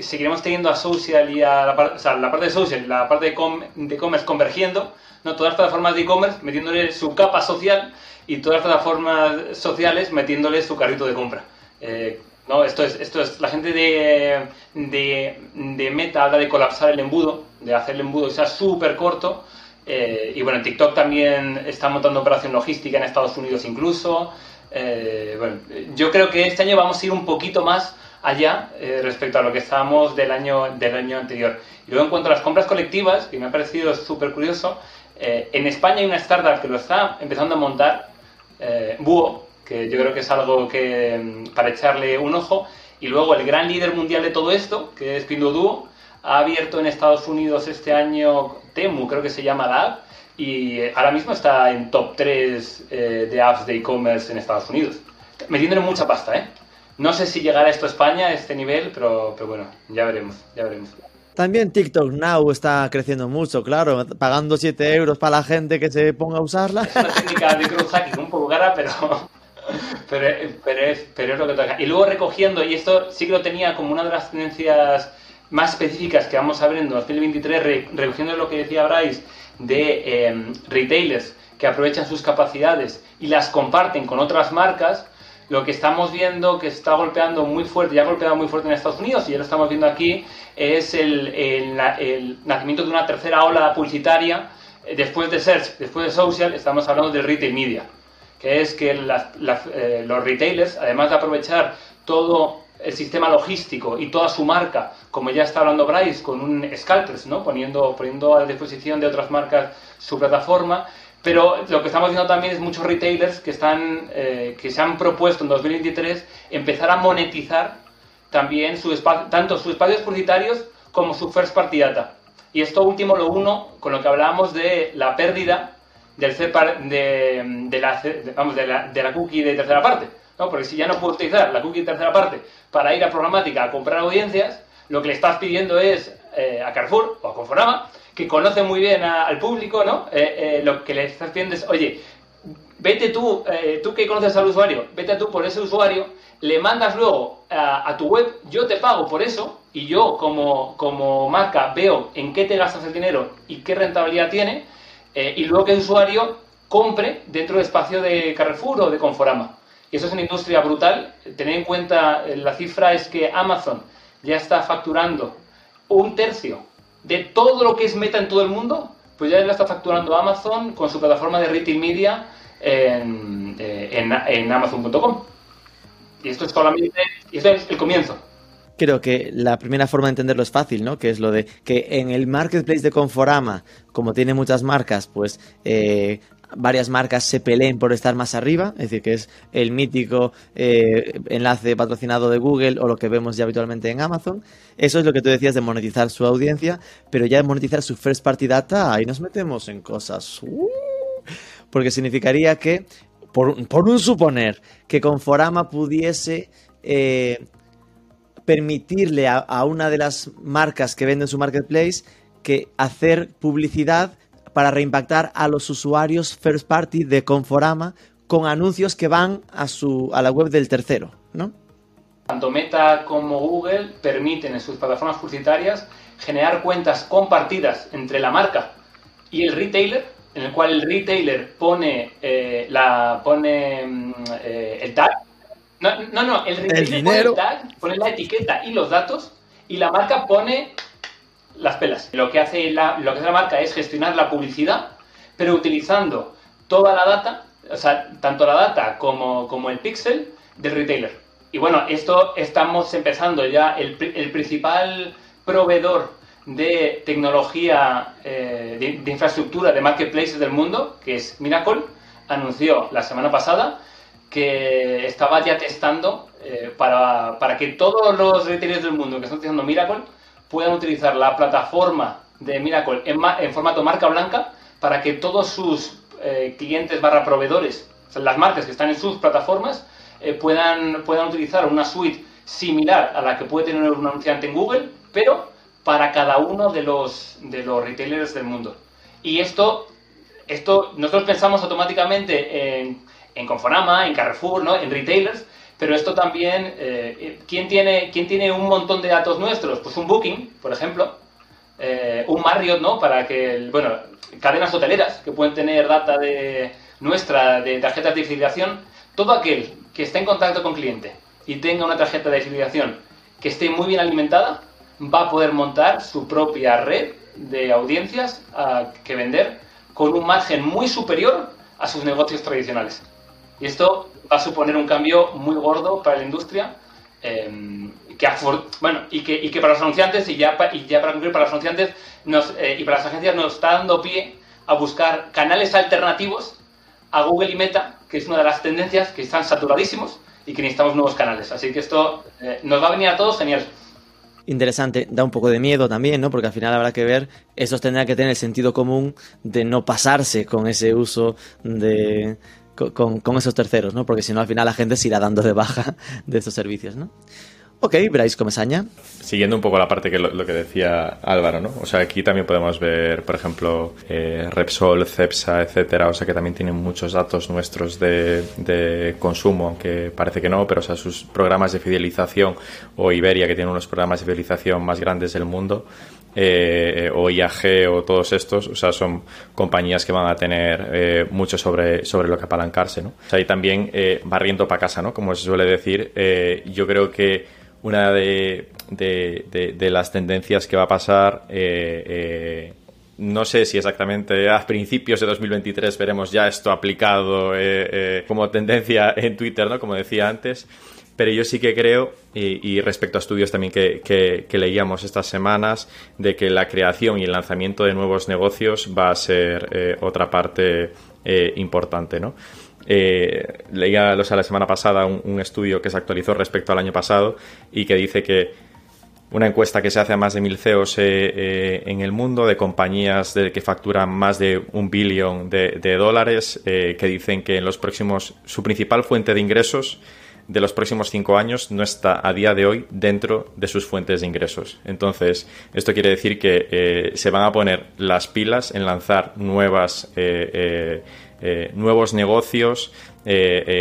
seguiremos teniendo a social y a la, la parte de social, la parte de e-commerce convergiendo, ¿no? todas las plataformas de e-commerce metiéndole su capa social y todas las plataformas sociales metiéndole su carrito de compra. Eh, no, esto es, esto es, la gente de, de, Meta habla de colapsar el embudo, de hacer el embudo sea súper corto. Eh, y bueno, en TikTok también está montando operación logística en Estados Unidos incluso. Eh, bueno, yo creo que este año vamos a ir un poquito más allá eh, respecto a lo que estábamos del año, del año anterior. Y luego en cuanto a las compras colectivas, que me ha parecido súper curioso, en España hay una startup que lo está empezando a montar, Buo, que yo creo que es algo que mm, para echarle un ojo. Y luego el gran líder mundial de todo esto, que es Pinduoduo, ha abierto en Estados Unidos este año Temu, creo que se llama la app, y eh, ahora mismo está en top 3 eh, de apps de e-commerce en Estados Unidos. Metiéndole mucha pasta, ¿eh? No sé si llegará esto a España a este nivel, pero, pero bueno, ya veremos, ya veremos. También TikTok Now está creciendo mucho, claro, pagando 7 euros para la gente que se ponga a usarla. Es una técnica de crowd hacking un poco cara, pero, pero, pero, es, pero es lo que toca. Y luego recogiendo, y esto sí que lo tenía como una de las tendencias más específicas que vamos a ver en 2023, recogiendo lo que decía Bryce de em, retailers que aprovechan sus capacidades y las comparten con otras marcas, lo que estamos viendo que está golpeando muy fuerte, ya ha golpeado muy fuerte en Estados Unidos y ya lo estamos viendo aquí, es el, el nacimiento de una tercera ola publicitaria eh, después de search, después de social, estamos hablando de retail media que es que eh, los retailers, además de aprovechar todo el sistema logístico y toda su marca, como ya está hablando Bryce, con un Scalpers, ¿no? poniendo, poniendo a disposición de otras marcas su plataforma, pero lo que estamos viendo también es muchos retailers que, están, eh, que se han propuesto en 2023 empezar a monetizar también su tanto sus espacios publicitarios como su first party data. Y esto último lo uno con lo que hablábamos de la pérdida del de, de, la, vamos, de, la, de la cookie de tercera parte. ¿no? Porque si ya no puedo utilizar la cookie de tercera parte para ir a programática a comprar audiencias, lo que le estás pidiendo es eh, a Carrefour o a Conforama, que conoce muy bien al público, ¿no? Eh, eh, lo que le estás pidiendo es, oye, vete tú, tú que conoces al usuario, vete tú por ese usuario, le mandas luego a, a, tu web, yo te pago por eso, y yo como, como marca veo en qué te gastas el dinero y qué rentabilidad tiene, y luego que el usuario compre dentro del espacio de Carrefour o de Conforama. Y eso es una industria brutal. Tener en cuenta, eh, la cifra es que Amazon ya está facturando un tercio de todo lo que es meta en todo el mundo, pues ya lo está facturando Amazon con su plataforma de retail media en, eh, en Amazon.com. Y esto es solamente, esto es el comienzo creo que la primera forma de entenderlo es fácil, ¿no? Que es lo de que en el marketplace de Conforama, como tiene muchas marcas, pues eh, varias marcas se peleen por estar más arriba, es decir, que es el mítico eh, enlace patrocinado de Google o lo que vemos ya habitualmente en Amazon. Eso es lo que tú decías de monetizar su audiencia, pero ya de monetizar su first party data, ahí nos metemos en cosas. Uh, porque significaría que, por, un suponer, que Conforama pudiese eh, permitirle a, una de las marcas que vende su marketplace que hacer publicidad para reimpactar a los usuarios first party de Conforama con anuncios que van a su a la web del tercero, ¿no? Tanto Meta como Google permiten en sus plataformas publicitarias generar cuentas compartidas entre la marca y el retailer, en el cual el retailer pone eh, la pone mm, eh, el tag no, no, no el retailer pone el tag, pone la etiqueta y los datos y la marca pone las pelas. Lo que hace la, lo que hace la marca es gestionar la publicidad, pero utilizando toda la data, o sea, tanto la data como, como el pixel del retailer. Y bueno, esto estamos empezando ya, el, el principal proveedor de tecnología, eh, de, infraestructura de marketplaces del mundo, que es Miracle, anunció la semana pasada que estaba ya testando eh, para, para, que todos los retailers del mundo que están utilizando Miracle puedan utilizar la plataforma de Miracle en, formato marca blanca para que todos sus eh, clientes barra proveedores, las marcas que están en sus plataformas, eh, puedan, puedan utilizar una suite similar a la que puede tener un anunciante en Google, pero para cada uno de los, de los retailers del mundo. Y esto, esto nosotros pensamos automáticamente en, en Conforama, en Carrefour, ¿no? en retailers, pero esto también, eh, ¿quién, tiene, ¿quién tiene un montón de datos nuestros? Pues un Booking, por ejemplo, eh, un Marriott, ¿no? Para que, bueno, cadenas hoteleras que pueden tener data de nuestra, de tarjetas de filiación, todo aquel que esté en contacto con cliente y tenga una tarjeta de filiación que esté muy bien alimentada, va a poder montar su propia red de audiencias a que vender con un margen muy superior a sus negocios tradicionales. Y esto va a suponer un cambio muy gordo para la industria em, que bueno, y que, y que para los anunciantes, y ya, y ya para concluir, para los anunciantes nos, eh, y para las agencias nos está dando pie a buscar canales alternativos a Google y Meta, que es una de las tendencias que están saturadísimos y que necesitamos nuevos canales. Así que esto eh, nos va a venir a todos genial interesante, da un poco de miedo también, ¿no? Porque al final habrá que ver, esos tendrán que tener el sentido común de no pasarse con ese uso de, con, esos terceros, ¿no? Porque si no, al final la gente se irá dando de baja de estos servicios, ¿no? Ok, Bryce Comesaña. Siguiendo un poco la parte que lo, que decía Álvaro, ¿no? O sea, aquí también podemos ver, por ejemplo, eh, Repsol, Cepsa, etcétera, o sea, que también tienen muchos datos nuestros de, de, consumo, aunque parece que no, pero o sea, sus programas de fidelización, o Iberia, que tiene unos programas de fidelización más grandes del mundo, eh, o IAG o todos estos, o sea, son compañías que van a tener eh, mucho sobre, sobre lo que apalancarse, ¿no? O sea, y también eh, barriendo para casa, ¿no? Como se suele decir, eh, yo creo que una de, de, las tendencias que va a pasar no sé si exactamente a principios de 2023 veremos ya esto aplicado como tendencia en Twitter, ¿no? Como decía antes pero yo sí que creo, y, respecto a estudios también que, leíamos estas semanas, de que la creación y el lanzamiento de nuevos negocios va a ser eh, otra parte eh, importante, ¿no? Eh, leía la semana pasada un, estudio que se actualizó respecto al año pasado y que dice que una encuesta que se hace a más de mil CEOs en el mundo de compañías que facturan más de un billón de dólares, que dicen que en los próximos su principal fuente de ingresos de los próximos cinco años no está a día de hoy dentro de sus fuentes de ingresos. Entonces, esto quiere decir que eh, se van a poner las pilas en lanzar nuevas, eh, eh, nuevos negocios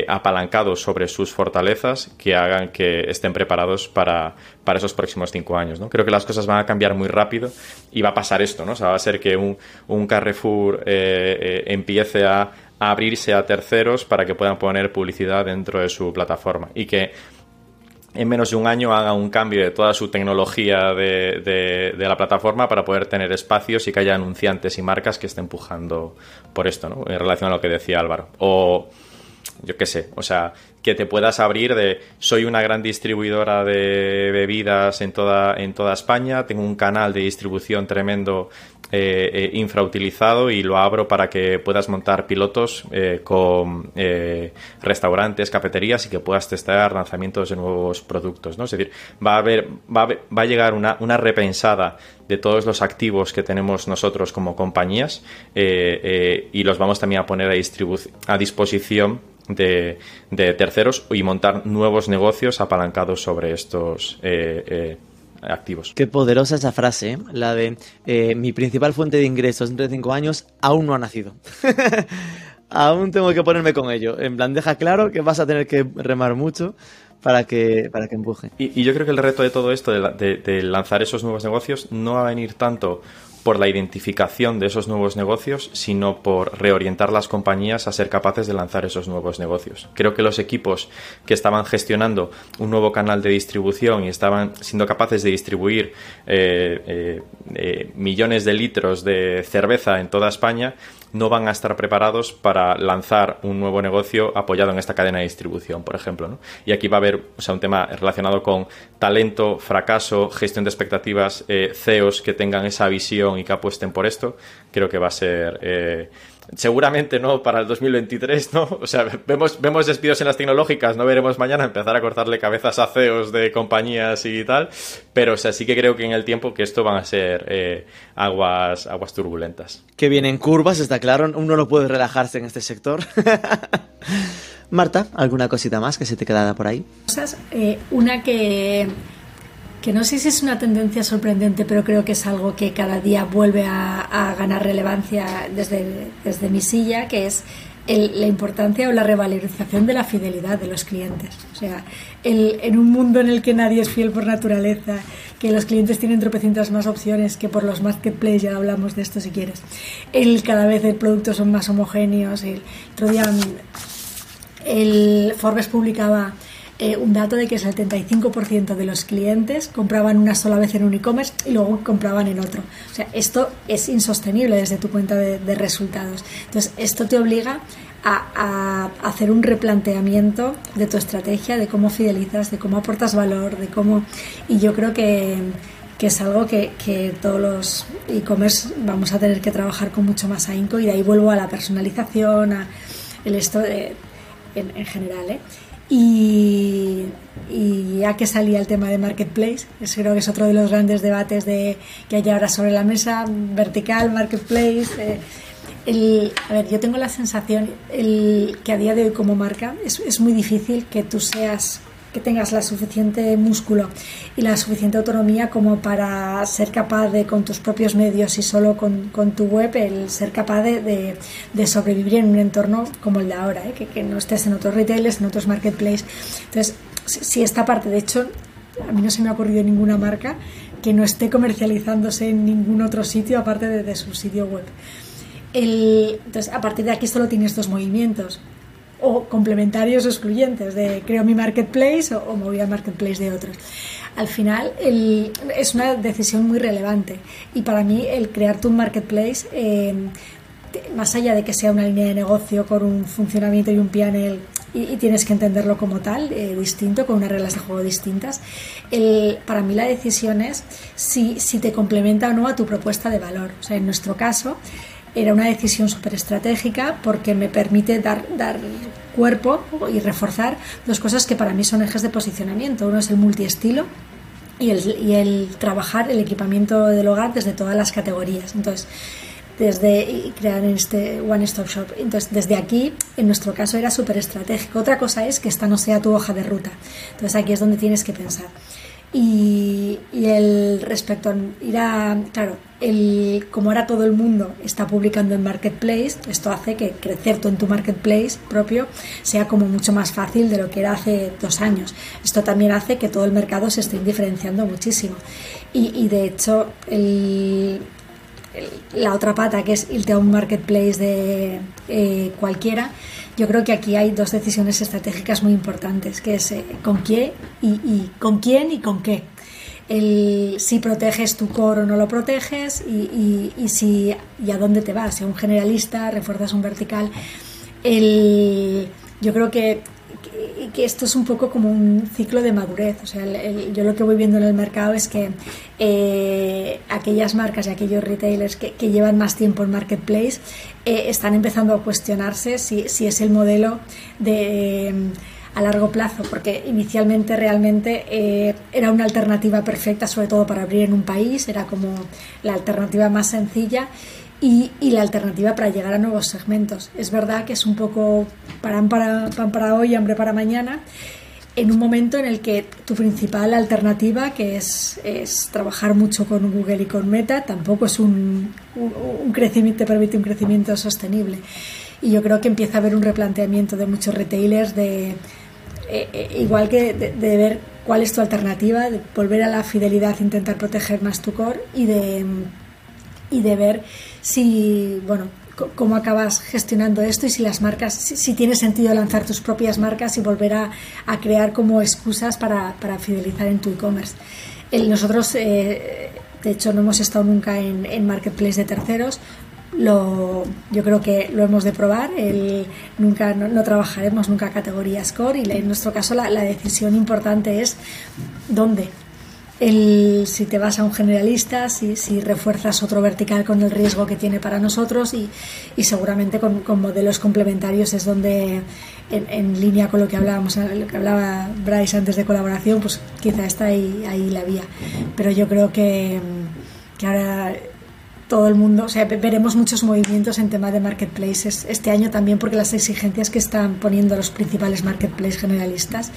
apalancados sobre sus fortalezas que hagan que estén preparados para, esos próximos cinco años. ¿no? Creo que las cosas van a cambiar muy rápido y va a pasar esto. ¿no? Va a ser que un, un Carrefour empiece a abrirse a terceros para que puedan poner publicidad dentro de su plataforma y que en menos de un año haga un cambio de toda su tecnología de, la plataforma para poder tener espacios y que haya anunciantes y marcas que estén empujando por esto, ¿no? En relación a lo que decía Álvaro. O yo qué sé, o sea, que te puedas abrir de soy una gran distribuidora de bebidas en toda, en toda España, tengo un canal de distribución tremendo eh, eh, infrautilizado y lo abro para que puedas montar pilotos eh, con restaurantes, cafeterías y que puedas testar lanzamientos de nuevos productos. ¿no? Es decir, va a, haber, va, a, llegar una, una, repensada de todos los activos que tenemos nosotros como compañías y los vamos también a poner a, a disposición de, de, terceros y montar nuevos negocios apalancados sobre estos activos. Qué poderosa esa frase, ¿eh? la de eh, mi principal fuente de ingresos entre cinco años aún no ha nacido. aún tengo que ponerme con ello. En plan, deja claro que vas a tener que remar mucho para que, para que empuje. Y, yo creo que el reto de todo esto, de lanzar esos nuevos negocios, no va a venir tanto por la identificación de esos nuevos negocios, sino por reorientar las compañías a ser capaces de lanzar esos nuevos negocios. Creo que los equipos que estaban gestionando un nuevo canal de distribución y estaban siendo capaces de distribuir eh, eh, eh, millones de litros de cerveza en toda España, no van a estar preparados para lanzar un nuevo negocio apoyado en esta cadena de distribución, por ejemplo. Y aquí va a haber o sea, un tema relacionado con talento, fracaso, gestión de expectativas, eh, CEOs que tengan esa visión y que apuesten por esto. Creo que va a ser eh, seguramente no para el 2023, ¿no? O sea, vemos, vemos despidos en las tecnológicas, no veremos mañana empezar a cortarle cabezas a CEOs de compañías y tal, pero o sea, sí que creo que en el tiempo que esto van a ser eh, aguas, aguas turbulentas. Que vienen curvas, está claro, uno no puede relajarse en este sector. Marta, ¿alguna cosita más que se te quedara por ahí? Eh, una que, que no sé si es una tendencia sorprendente, pero creo que es algo que cada día vuelve a, ganar relevancia desde, desde mi silla, que es la importancia o la revalorización de la fidelidad de los clientes. O sea, el, en un mundo en el que nadie es fiel por naturaleza, que los clientes tienen tropecientas más opciones que por los marketplaces, ya hablamos de esto si quieres, el, cada vez el productos son más homogéneos. El otro día el Forbes publicaba eh, un dato de que el 75% de los clientes compraban una sola vez en un e-commerce y luego compraban en otro. O sea, esto es insostenible desde tu cuenta de, resultados. Entonces, esto te obliga a, hacer un replanteamiento de tu estrategia, de cómo fidelizas, de cómo aportas valor, de cómo... Y yo creo que, es algo que, todos los e-commerce vamos a tener que trabajar con mucho más ahínco y de ahí vuelvo a la personalización, a el esto en, en general. ¿eh? Y, ya que salía el tema de Marketplace, creo que es otro de los grandes debates de, que hay ahora sobre la mesa, vertical, Marketplace. Eh, el, a ver, yo tengo la sensación el, que a día de hoy como marca es, es muy difícil que tú seas que tengas la suficiente músculo y la suficiente autonomía como para ser capaz de, con tus propios medios y solo con, tu web, el ser capaz de, de, sobrevivir en un entorno como el de ahora, ¿eh? que, no estés en otros retailers, en otros marketplaces. Entonces, si esta parte, de hecho, a mí no se me ha ocurrido ninguna marca que no esté comercializándose en ningún otro sitio aparte de, su sitio web. El, entonces, a partir de aquí solo tienes dos movimientos o complementarios o excluyentes de creo mi marketplace o, me voy al marketplace de otros. Al final es una decisión muy relevante y para mí el crear tu marketplace, eh, más allá de que sea una línea de negocio con un funcionamiento y un panel y, tienes que entenderlo como tal, eh, distinto, con unas reglas de juego distintas, para mí la decisión es si, si te complementa o no a tu propuesta de valor. O sea, en nuestro caso, era una decisión súper estratégica porque me permite dar, dar cuerpo y reforzar dos cosas que para mí son ejes de posicionamiento. Uno es el multiestilo y el, y el trabajar el equipamiento del hogar desde todas las categorías. Entonces, desde crear este One Stop Shop. Entonces, desde aquí, en nuestro caso, era súper estratégico. Otra cosa es que esta no sea tu hoja de ruta. Entonces, aquí es donde tienes que pensar. Y, el respecto a ir a, claro, el, como ahora todo el mundo está publicando en Marketplace, esto hace que crecer tú en tu Marketplace propio sea como mucho más fácil de lo que era hace dos años. Esto también hace que todo el mercado se esté diferenciando muchísimo. Y, y de hecho, el, la otra pata, que es irte a un Marketplace de eh, cualquiera, yo creo que aquí hay dos decisiones estratégicas muy importantes, que es eh, con quién y, con quién y con qué. El, si proteges tu core o no lo proteges y, y, si y a dónde te vas, si a un generalista, refuerzas un vertical. El, yo creo que que esto es un poco como un ciclo de madurez. O sea, yo lo que voy viendo en el mercado es que eh, aquellas marcas y aquellos retailers que, llevan más tiempo en marketplace eh, están empezando a cuestionarse si, si es el modelo de a largo plazo, porque inicialmente realmente eh, era una alternativa perfecta, sobre todo para abrir en un país, era como la alternativa más sencilla y, la alternativa para llegar a nuevos segmentos. Es verdad que es un poco pan para, pan para hoy, hambre para mañana, en un momento en el que tu principal alternativa, que es, es trabajar mucho con Google y con Meta, tampoco es un, un, crecimiento, te permite un crecimiento sostenible. Y yo creo que empieza a haber un replanteamiento de muchos retailers de, eh, igual que de, de, ver cuál es tu alternativa, de volver a la fidelidad, intentar proteger más tu core y de, y de ver si, bueno, cómo acabas gestionando esto y si las marcas, si, tiene sentido lanzar tus propias marcas y volver a, crear como excusas para, fidelizar en tu e-commerce. Nosotros, eh, de hecho, no hemos estado nunca en, marketplace de terceros. Lo, yo creo que lo hemos de probar. Nunca no, trabajaremos nunca categoría score y en nuestro caso la decisión importante es dónde el, si te vas a un generalista, si, si, refuerzas otro vertical con el riesgo que tiene para nosotros y, seguramente con, modelos complementarios es donde, en, en, línea con lo que hablábamos, lo que hablaba Bryce antes de colaboración, pues quizá está ahí, ahí la vía. Pero yo creo que, que ahora todo el mundo, o sea, veremos muchos movimientos en tema de marketplaces este año también porque las exigencias que están poniendo los principales marketplaces generalistas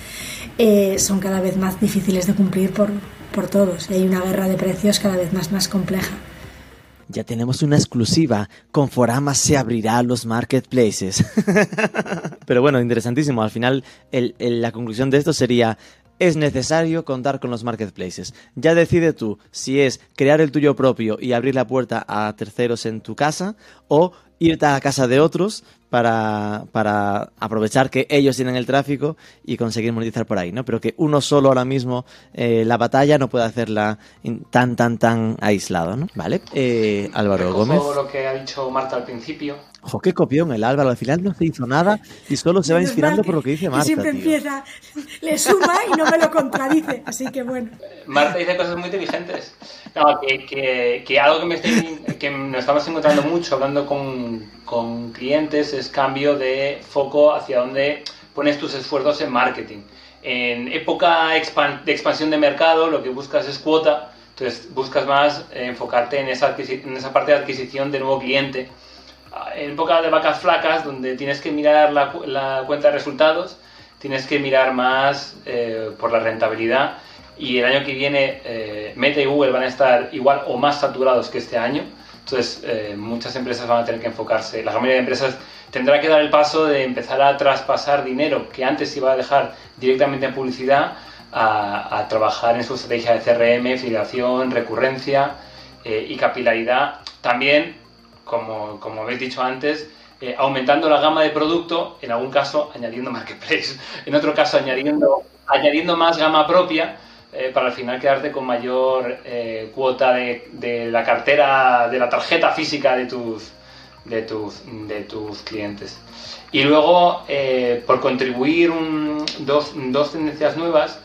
eh, son cada vez más difíciles de cumplir por, por todos y hay una guerra de precios cada vez más, más compleja. Ya tenemos una exclusiva. Con Forama se abrirá los marketplaces. Pero bueno, interesantísimo. Al final, la conclusión de esto sería, es necesario contar con los marketplaces. Ya decide tú si es crear el tuyo propio y abrir la puerta a terceros en tu casa o irte a casa de otros para, para, aprovechar que ellos tienen el tráfico y conseguir monetizar por ahí, ¿no? Pero que uno solo ahora mismo eh, la batalla no puede hacerla tan, tan, tan aislado, ¿no? ¿Vale? Eh, Álvaro Gómez. lo que ha dicho Marta al principio. Ojo, qué copión el Álvaro. Al final no se hizo nada y solo se va inspirando por lo que dice Marta. siempre empieza, le suma y no me lo contradice. Así que bueno. Marta dice cosas muy inteligentes. No, que, que, algo que, me estoy, que nos estamos encontrando mucho hablando con, con clientes es cambio de foco hacia dónde pones tus esfuerzos en marketing. En época de expansión de mercado lo que buscas es cuota, entonces buscas más enfocarte en esa, en esa parte de adquisición de nuevo cliente en época de vacas flacas, donde tienes que mirar la, cuenta de resultados, tienes que mirar más eh, por la rentabilidad y el año que viene eh, Meta y Google van a estar igual o más saturados que este año. Entonces, eh, muchas empresas van a tener que enfocarse, la mayoría de empresas tendrá que dar el paso de empezar a traspasar dinero que antes iba a dejar directamente en publicidad a, trabajar en su estrategia de CRM, fidelización, recurrencia y capilaridad. También como, como habéis dicho antes, eh, aumentando la gama de producto, en algún caso añadiendo marketplace, en otro caso añadiendo, añadiendo más gama propia, eh, para al final quedarte con mayor eh, cuota de, de, la cartera, de la tarjeta física de tus, de tus, de tus clientes. Y luego, por contribuir dos, dos, tendencias nuevas,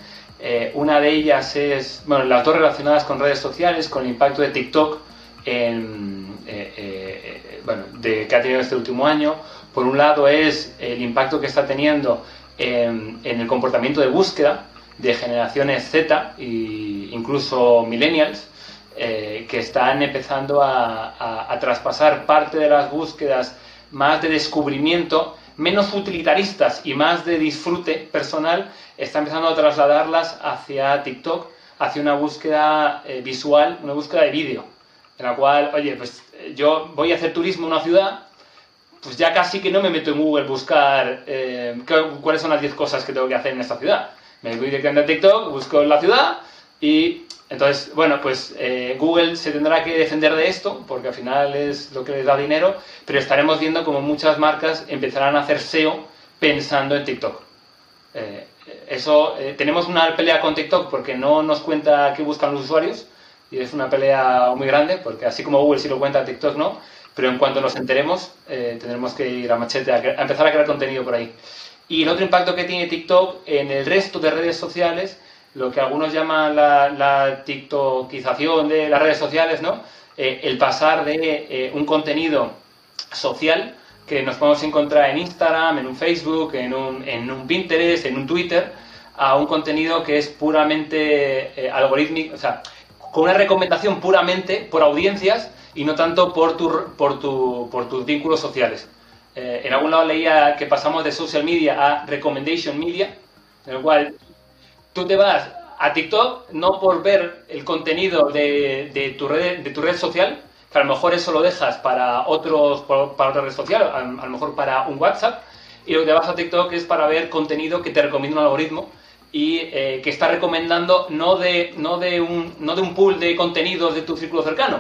una de ellas es, bueno, las dos relacionadas con redes sociales, con el impacto de TikTok en, eh, eh, bueno, de, que ha tenido este último año. Por un lado es el impacto que está teniendo en, el comportamiento de búsqueda de generaciones Z e incluso millennials, eh, que están empezando a, a, traspasar parte de las búsquedas más de descubrimiento, menos utilitaristas y más de disfrute personal, está empezando a trasladarlas hacia TikTok, hacia una búsqueda visual, una búsqueda de vídeo en la cual, oye, pues yo voy a hacer turismo en una ciudad, pues ya casi que no me meto en Google buscar eh, cuáles son las 10 cosas que tengo que hacer en esta ciudad. Me voy directamente a TikTok, busco la ciudad y entonces, bueno, pues eh, Google se tendrá que defender de esto porque al final es lo que les da dinero, pero estaremos viendo como muchas marcas empezarán a hacer SEO pensando en TikTok. Eh, eso, tenemos una pelea con TikTok porque no nos cuenta qué buscan los usuarios, y es una pelea muy grande, porque así como Google sí lo cuenta, TikTok no, pero en cuanto nos enteremos, eh, tendremos que ir a machete a, empezar a crear contenido por ahí. Y el otro impacto que tiene TikTok en el resto de redes sociales, lo que algunos llaman la, la TikTokización de las redes sociales, ¿no? Eh, el pasar de eh, un contenido social que nos podemos encontrar en Instagram, en un Facebook, en un, en un Pinterest, en un Twitter, a un contenido que es puramente algorítmico, o sea, con una recomendación puramente por audiencias y no tanto por, tu, por, tu, tus vínculos sociales. Eh, en algún lado leía que pasamos de social media a recommendation media, en el cual tú te vas a TikTok no por ver el contenido de, tu, red, social, que a lo mejor eso lo dejas para, otros, para otra red social, a, lo mejor para un WhatsApp, y lo que te vas a TikTok es para ver contenido que te recomienda un algoritmo y eh, que está recomendando no de, no, de un, no de un pool de contenidos de tu círculo cercano.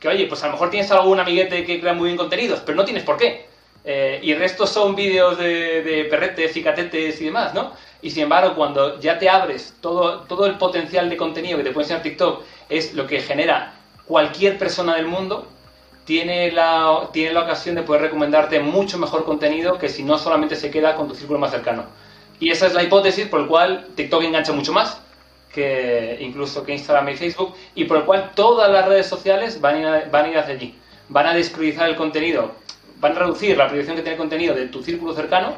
Que oye, pues a lo mejor tienes algún amiguete que crea muy bien contenidos, pero no tienes por qué. Eh, y el resto son vídeos de, de, perretes y catetes y demás, ¿no? Y sin embargo, cuando ya te abres todo, todo el potencial de contenido que te puede enseñar TikTok, es lo que genera cualquier persona del mundo, tiene la, tiene la ocasión de poder recomendarte mucho mejor contenido que si no solamente se queda con tu círculo más cercano. Y esa es la hipótesis por la cual TikTok engancha mucho más que incluso que Instagram y Facebook y por el cual todas las redes sociales van a ir, ir hacia allí. Van a despriorizar el contenido, van a reducir la proyección que tiene el contenido de tu círculo cercano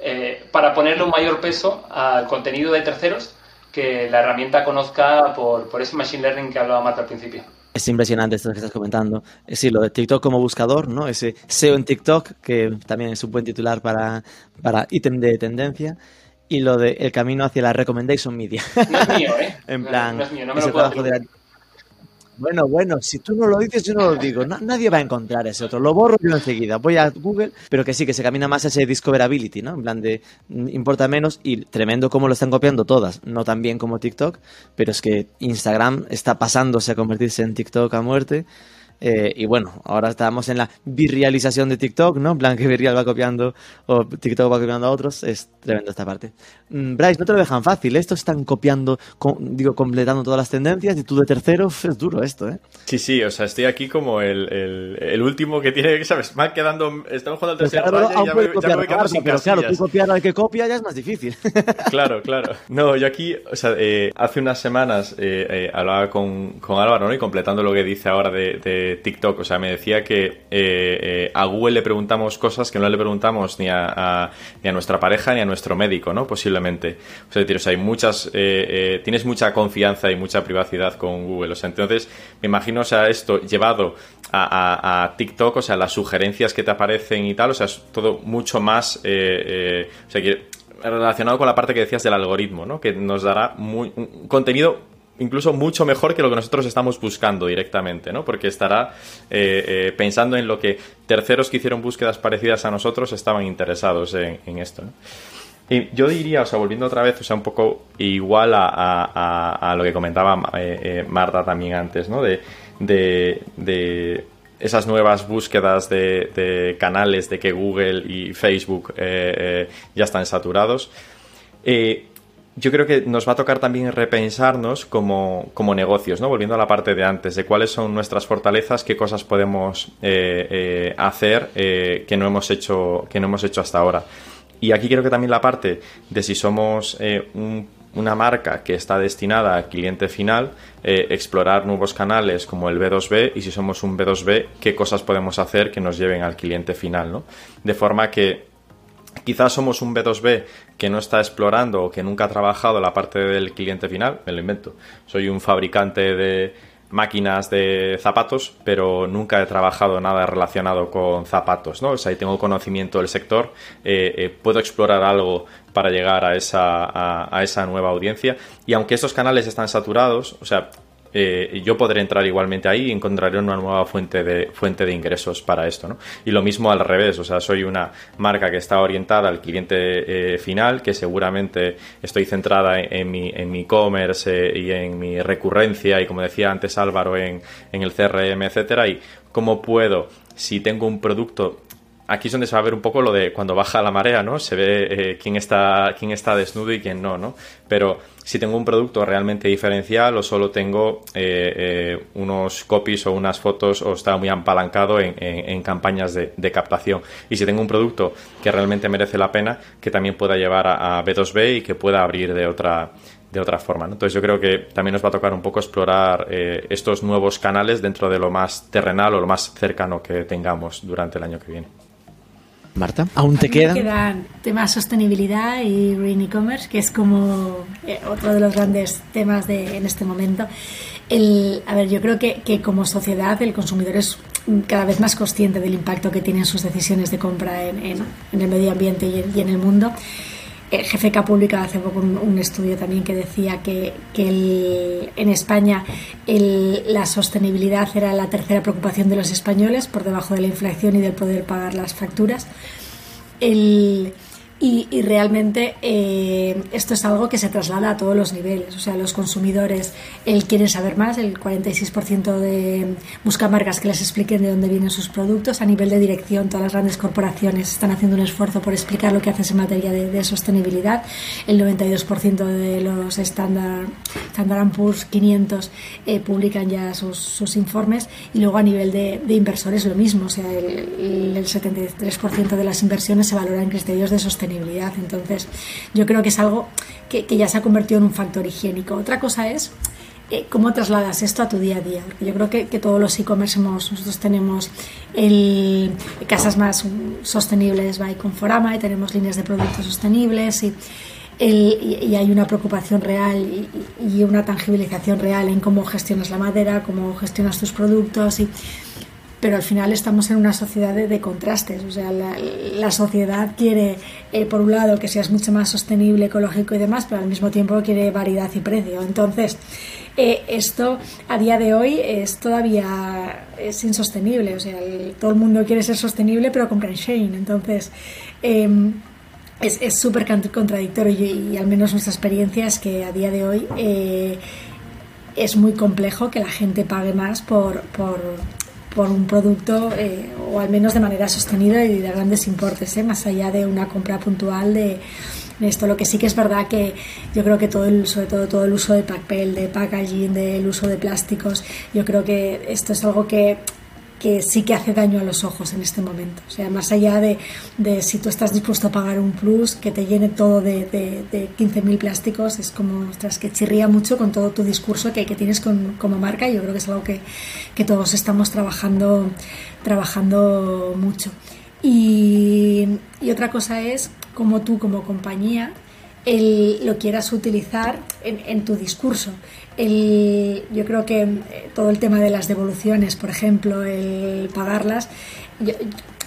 eh, para ponerle un mayor peso al contenido de terceros que la herramienta conozca por, por ese machine learning que hablaba Marta al principio. Es impresionante esto que estás comentando. Eh, sí, lo de TikTok como buscador, ¿no? Ese SEO en TikTok, que también es un buen titular para, para ítem de tendencia. Y lo de el camino hacia la recommendation media. No es mío, ¿eh? en plan, no, no es mío, no me lo puedo Bueno, bueno, si tú no lo dices, yo no lo digo. Na- nadie va a encontrar ese otro. Lo borro yo enseguida. Voy a Google, pero que sí, que se camina más ese discoverability, ¿no? En plan de mm, importa menos y tremendo como lo están copiando todas. No tan bien como TikTok, pero es que Instagram está pasándose a convertirse en TikTok a muerte. Eh, y bueno, ahora estamos en la virrealización de TikTok, ¿no? En plan que Virreal va copiando o TikTok va copiando a otros. Es tremendo esta parte. Mm, Bryce, no te lo dejan fácil. Estos están copiando, co- digo, completando todas las tendencias y tú de tercero. Es duro esto, ¿eh? Sí, sí, o sea, estoy aquí como el, el, el último que tiene, ¿sabes? Me quedando, estamos jugando al tercer claro, y ya me, ya me quedo Barça, sin pero claro, tú copiar al que copia ya es más difícil. Claro, claro. No, yo aquí, o sea, eh, hace unas semanas eh, eh, hablaba con, con Álvaro, ¿no? Y completando lo que dice ahora de, de TikTok, o sea, me decía que eh, eh, a Google le preguntamos cosas que no le preguntamos ni a, ni a nuestra pareja ni a nuestro médico, ¿no? Posiblemente. O sea, decir, hay muchas, eh, eh, tienes mucha confianza y mucha privacidad con Google, o sea, entonces me imagino, o sea, esto llevado a, TikTok, o sea, las sugerencias que te aparecen y tal, o sea, es todo mucho más, eh, o sea, relacionado con la parte que decías del algoritmo, ¿no? Que nos dará muy, un contenido incluso mucho mejor que lo que nosotros estamos buscando directamente, ¿no? Porque estará eh, eh, pensando en lo que terceros que hicieron búsquedas parecidas a nosotros estaban interesados en, esto. Y yo diría, o sea, volviendo otra vez, o sea, un poco igual a, lo que comentaba eh, Marta también antes, ¿no? De, de, de esas nuevas búsquedas de, canales de que Google y Facebook ya están saturados. Yo creo que nos va a tocar también repensarnos como, como negocios, ¿no? Volviendo a la parte de antes, de cuáles son nuestras fortalezas, qué cosas podemos eh, eh, hacer eh, que no hemos hecho, que no hemos hecho hasta ahora. Y aquí creo que también la parte de si somos un- una marca que está destinada al cliente final, explorar nuevos canales como el B2B y si somos un B2B, qué cosas podemos hacer que nos lleven al cliente final, ¿no? De forma que Quizás somos un B2B que no está explorando o que nunca ha trabajado la parte del cliente final, me lo invento. Soy un fabricante de máquinas de zapatos, pero nunca he trabajado nada relacionado con zapatos, ¿no? O sea, y tengo conocimiento del sector, eh, eh, puedo explorar algo para llegar a esa, a esa nueva audiencia. Y aunque estos canales están saturados, o sea, eh, yo podré entrar igualmente ahí y encontraré una nueva fuente de, fuente de ingresos para esto. ¿no? Y lo mismo al revés, o sea, soy una marca que está orientada al cliente eh, final, que seguramente estoy centrada en, en mi en mi e-commerce eh, y en mi recurrencia y como decía antes Álvaro en, en el CRM, etcétera, y cómo puedo, si tengo un producto aquí es donde se va a ver un poco lo de cuando baja la marea, ¿no? Se ve eh, quién, está, quién está desnudo y quién no, ¿no? Pero si tengo un producto realmente diferencial o solo tengo eh, eh, unos copies o unas fotos o está muy apalancado en, en- campañas de, captación. Y si tengo un producto que realmente merece la pena, que también pueda llevar a, a B2B y que pueda abrir de otra de otra forma. ¿no? Entonces yo creo que también nos va a tocar un poco explorar eh, estos nuevos canales dentro de lo más terrenal o lo más cercano que tengamos durante el año que viene. Marta, ¿aún te me quedan? quedan temas sostenibilidad y green e-commerce, que es como eh, otro de los grandes temas de, en este momento. El, a ver, yo creo que, que como sociedad el consumidor es cada vez más consciente del impacto que tienen sus decisiones de compra en, en- en el medio ambiente y en, y en el mundo. El GFK ha publicado hace poco un, un estudio también que decía que, que el- en España el- la sostenibilidad era la tercera preocupación de los españoles, por debajo de la inflación y del poder pagar las facturas. El- y, realmente eh, esto es algo que se traslada a todos los niveles. O sea, los consumidores él quieren saber más, el 46% de busca marcas que les expliquen de dónde vienen sus productos. A nivel de dirección, todas las grandes corporaciones están haciendo un esfuerzo por explicar lo que haces en materia de, de sostenibilidad. El 92% de los Standard, Standard Poor's 500 eh, publican ya sus, informes. Y luego a nivel de, de inversores lo mismo. O sea, el, el 73% de las inversiones se valoran en criterios de sostenibilidad. Entonces, yo creo que es algo que, ya se ha convertido en un factor higiénico. Otra cosa es eh, cómo trasladas esto a tu día a día. Yo creo que, todos los e-commerce nosotros tenemos el, casas más sostenibles by Conforama y tenemos líneas de productos sostenibles y hay una preocupación real y, una tangibilización real en cómo gestionas la madera, cómo gestionas tus productos pero al final estamos en una sociedad de, contrastes. O sea, la, sociedad quiere, eh, por un lado, que seas mucho más sostenible, ecológico y demás, pero al mismo tiempo quiere variedad y precio. Entonces, eh, esto a día de hoy es todavía es insostenible. O sea, todo el mundo quiere ser sostenible, pero compra en. Entonces, em, es súper contradictorio y, al menos nuestra experiencia es que a día de hoy eh, es muy complejo que la gente pague más por, por por un producto eh, o al menos de manera sostenida y de grandes importes, ¿eh? más allá de una compra puntual de, esto. Lo que sí que es verdad que yo creo que todo el, sobre todo todo el uso de papel, de packaging, del uso de plásticos, yo creo que esto es algo que que sí que hace daño a los ojos en este momento. O sea, más allá de, de si tú estás dispuesto a pagar un plus que te llene todo de, de, 15.000 plásticos, es como, ostras, que chirría mucho con todo tu discurso que, tienes como marca. Yo creo que es algo que, todos estamos trabajando, trabajando mucho. Y, y otra cosa es como tú como compañía el, lo quieras utilizar en, tu discurso yo creo que eh, todo el tema de las devoluciones, por ejemplo, el pagarlas,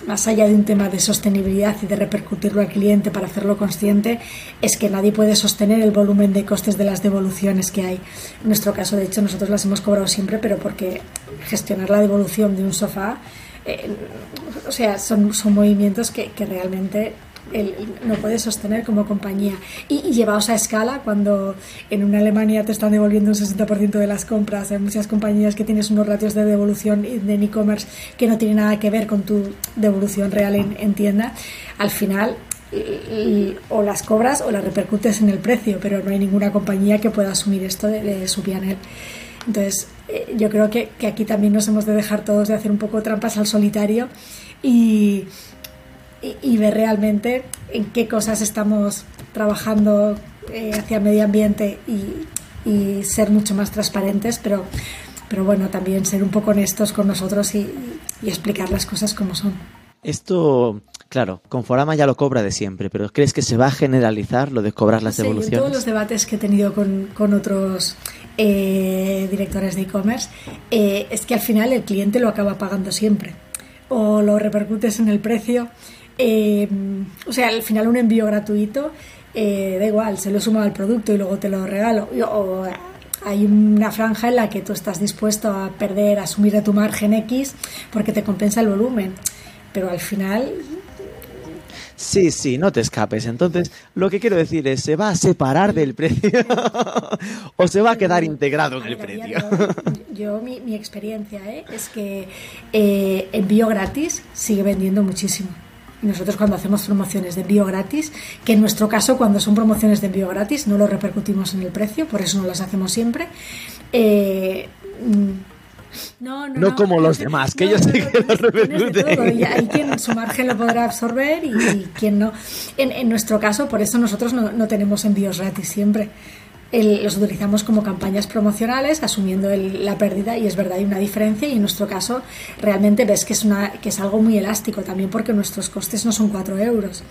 más allá de un tema de sostenibilidad y de repercutirlo al cliente para hacerlo consciente, es que nadie puede sostener el volumen de costes de las devoluciones que hay. En nuestro caso, de hecho, nosotros las hemos cobrado siempre, pero porque gestionar la devolución de un sofá, eh, o sea, son, son movimientos que, que realmente no puedes sostener como compañía. Y, llevaos a escala, cuando en una Alemania te están devolviendo un 60% de las compras, hay muchas compañías que tienes unos ratios de devolución de e-commerce que no tienen nada que ver con tu devolución real en, tienda, al final o las cobras o las repercutes en el precio, pero no hay ninguna compañía que pueda asumir esto de, su pianel. Entonces, eh, yo creo que, que, aquí también nos hemos de dejar todos de hacer un poco trampas al solitario y, y, ver realmente en qué cosas estamos trabajando eh, hacia medio ambiente y, ser mucho más transparentes, pero, pero bueno, también ser un poco honestos con nosotros y, explicar las cosas como son. Esto, claro, Conforama ya lo cobra de siempre, pero ¿crees que se va a generalizar lo de cobrar las devoluciones? En todos los debates que he tenido con, con otros eh, directores de e-commerce, eh, es que al final el cliente lo acaba pagando siempre. O lo repercutes en el precio eh, o sea, al final un envío gratuito, eh, da igual, se lo suma al producto y luego te lo regalo. O hay una franja en la que tú estás dispuesto a perder, a asumir de tu margen X porque te compensa el volumen. Pero al final Sí, sí, no te escapes. Entonces, lo que quiero decir es, ¿se va a separar del precio o se va a quedar integrado en el precio? Yo, mi, mi experiencia ¿eh? es que eh, envío gratis sigue vendiendo muchísimo nosotros cuando hacemos promociones de envío gratis, que en nuestro caso cuando son promociones de envío gratis no lo repercutimos en el precio, por eso no las hacemos siempre. Eh, no, no, no, como los demás, que ellos sí que lo repercuten. hay quien su margen lo podrá absorber y, quien no. En, en, nuestro caso, por eso nosotros no, no tenemos envíos gratis siempre los utilizamos como campañas promocionales asumiendo la pérdida y es verdad hay una diferencia y en nuestro caso realmente ves que es, una, que es algo muy elástico también porque nuestros costes no son 4 euros.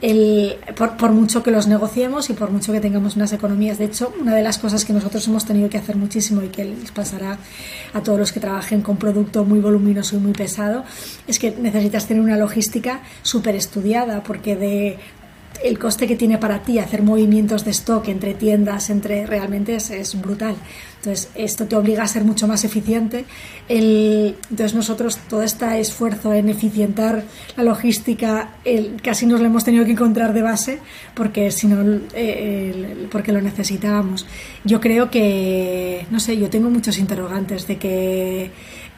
El, por, por, mucho que los negociemos y por mucho que tengamos unas economías de hecho una de las cosas que nosotros hemos tenido que hacer muchísimo y que les pasará a todos los que trabajen con producto muy voluminoso y muy pesado es que necesitas tener una logística súper estudiada porque de el coste que tiene para ti hacer movimientos de stock entre tiendas, entre realmente es, brutal. Entonces, esto te obliga a ser mucho más eficiente. entonces, nosotros todo este esfuerzo en eficientar la logística, casi nos lo hemos tenido que encontrar de base porque si no, eh, porque lo necesitábamos. Yo creo que, no sé, yo tengo muchos interrogantes de que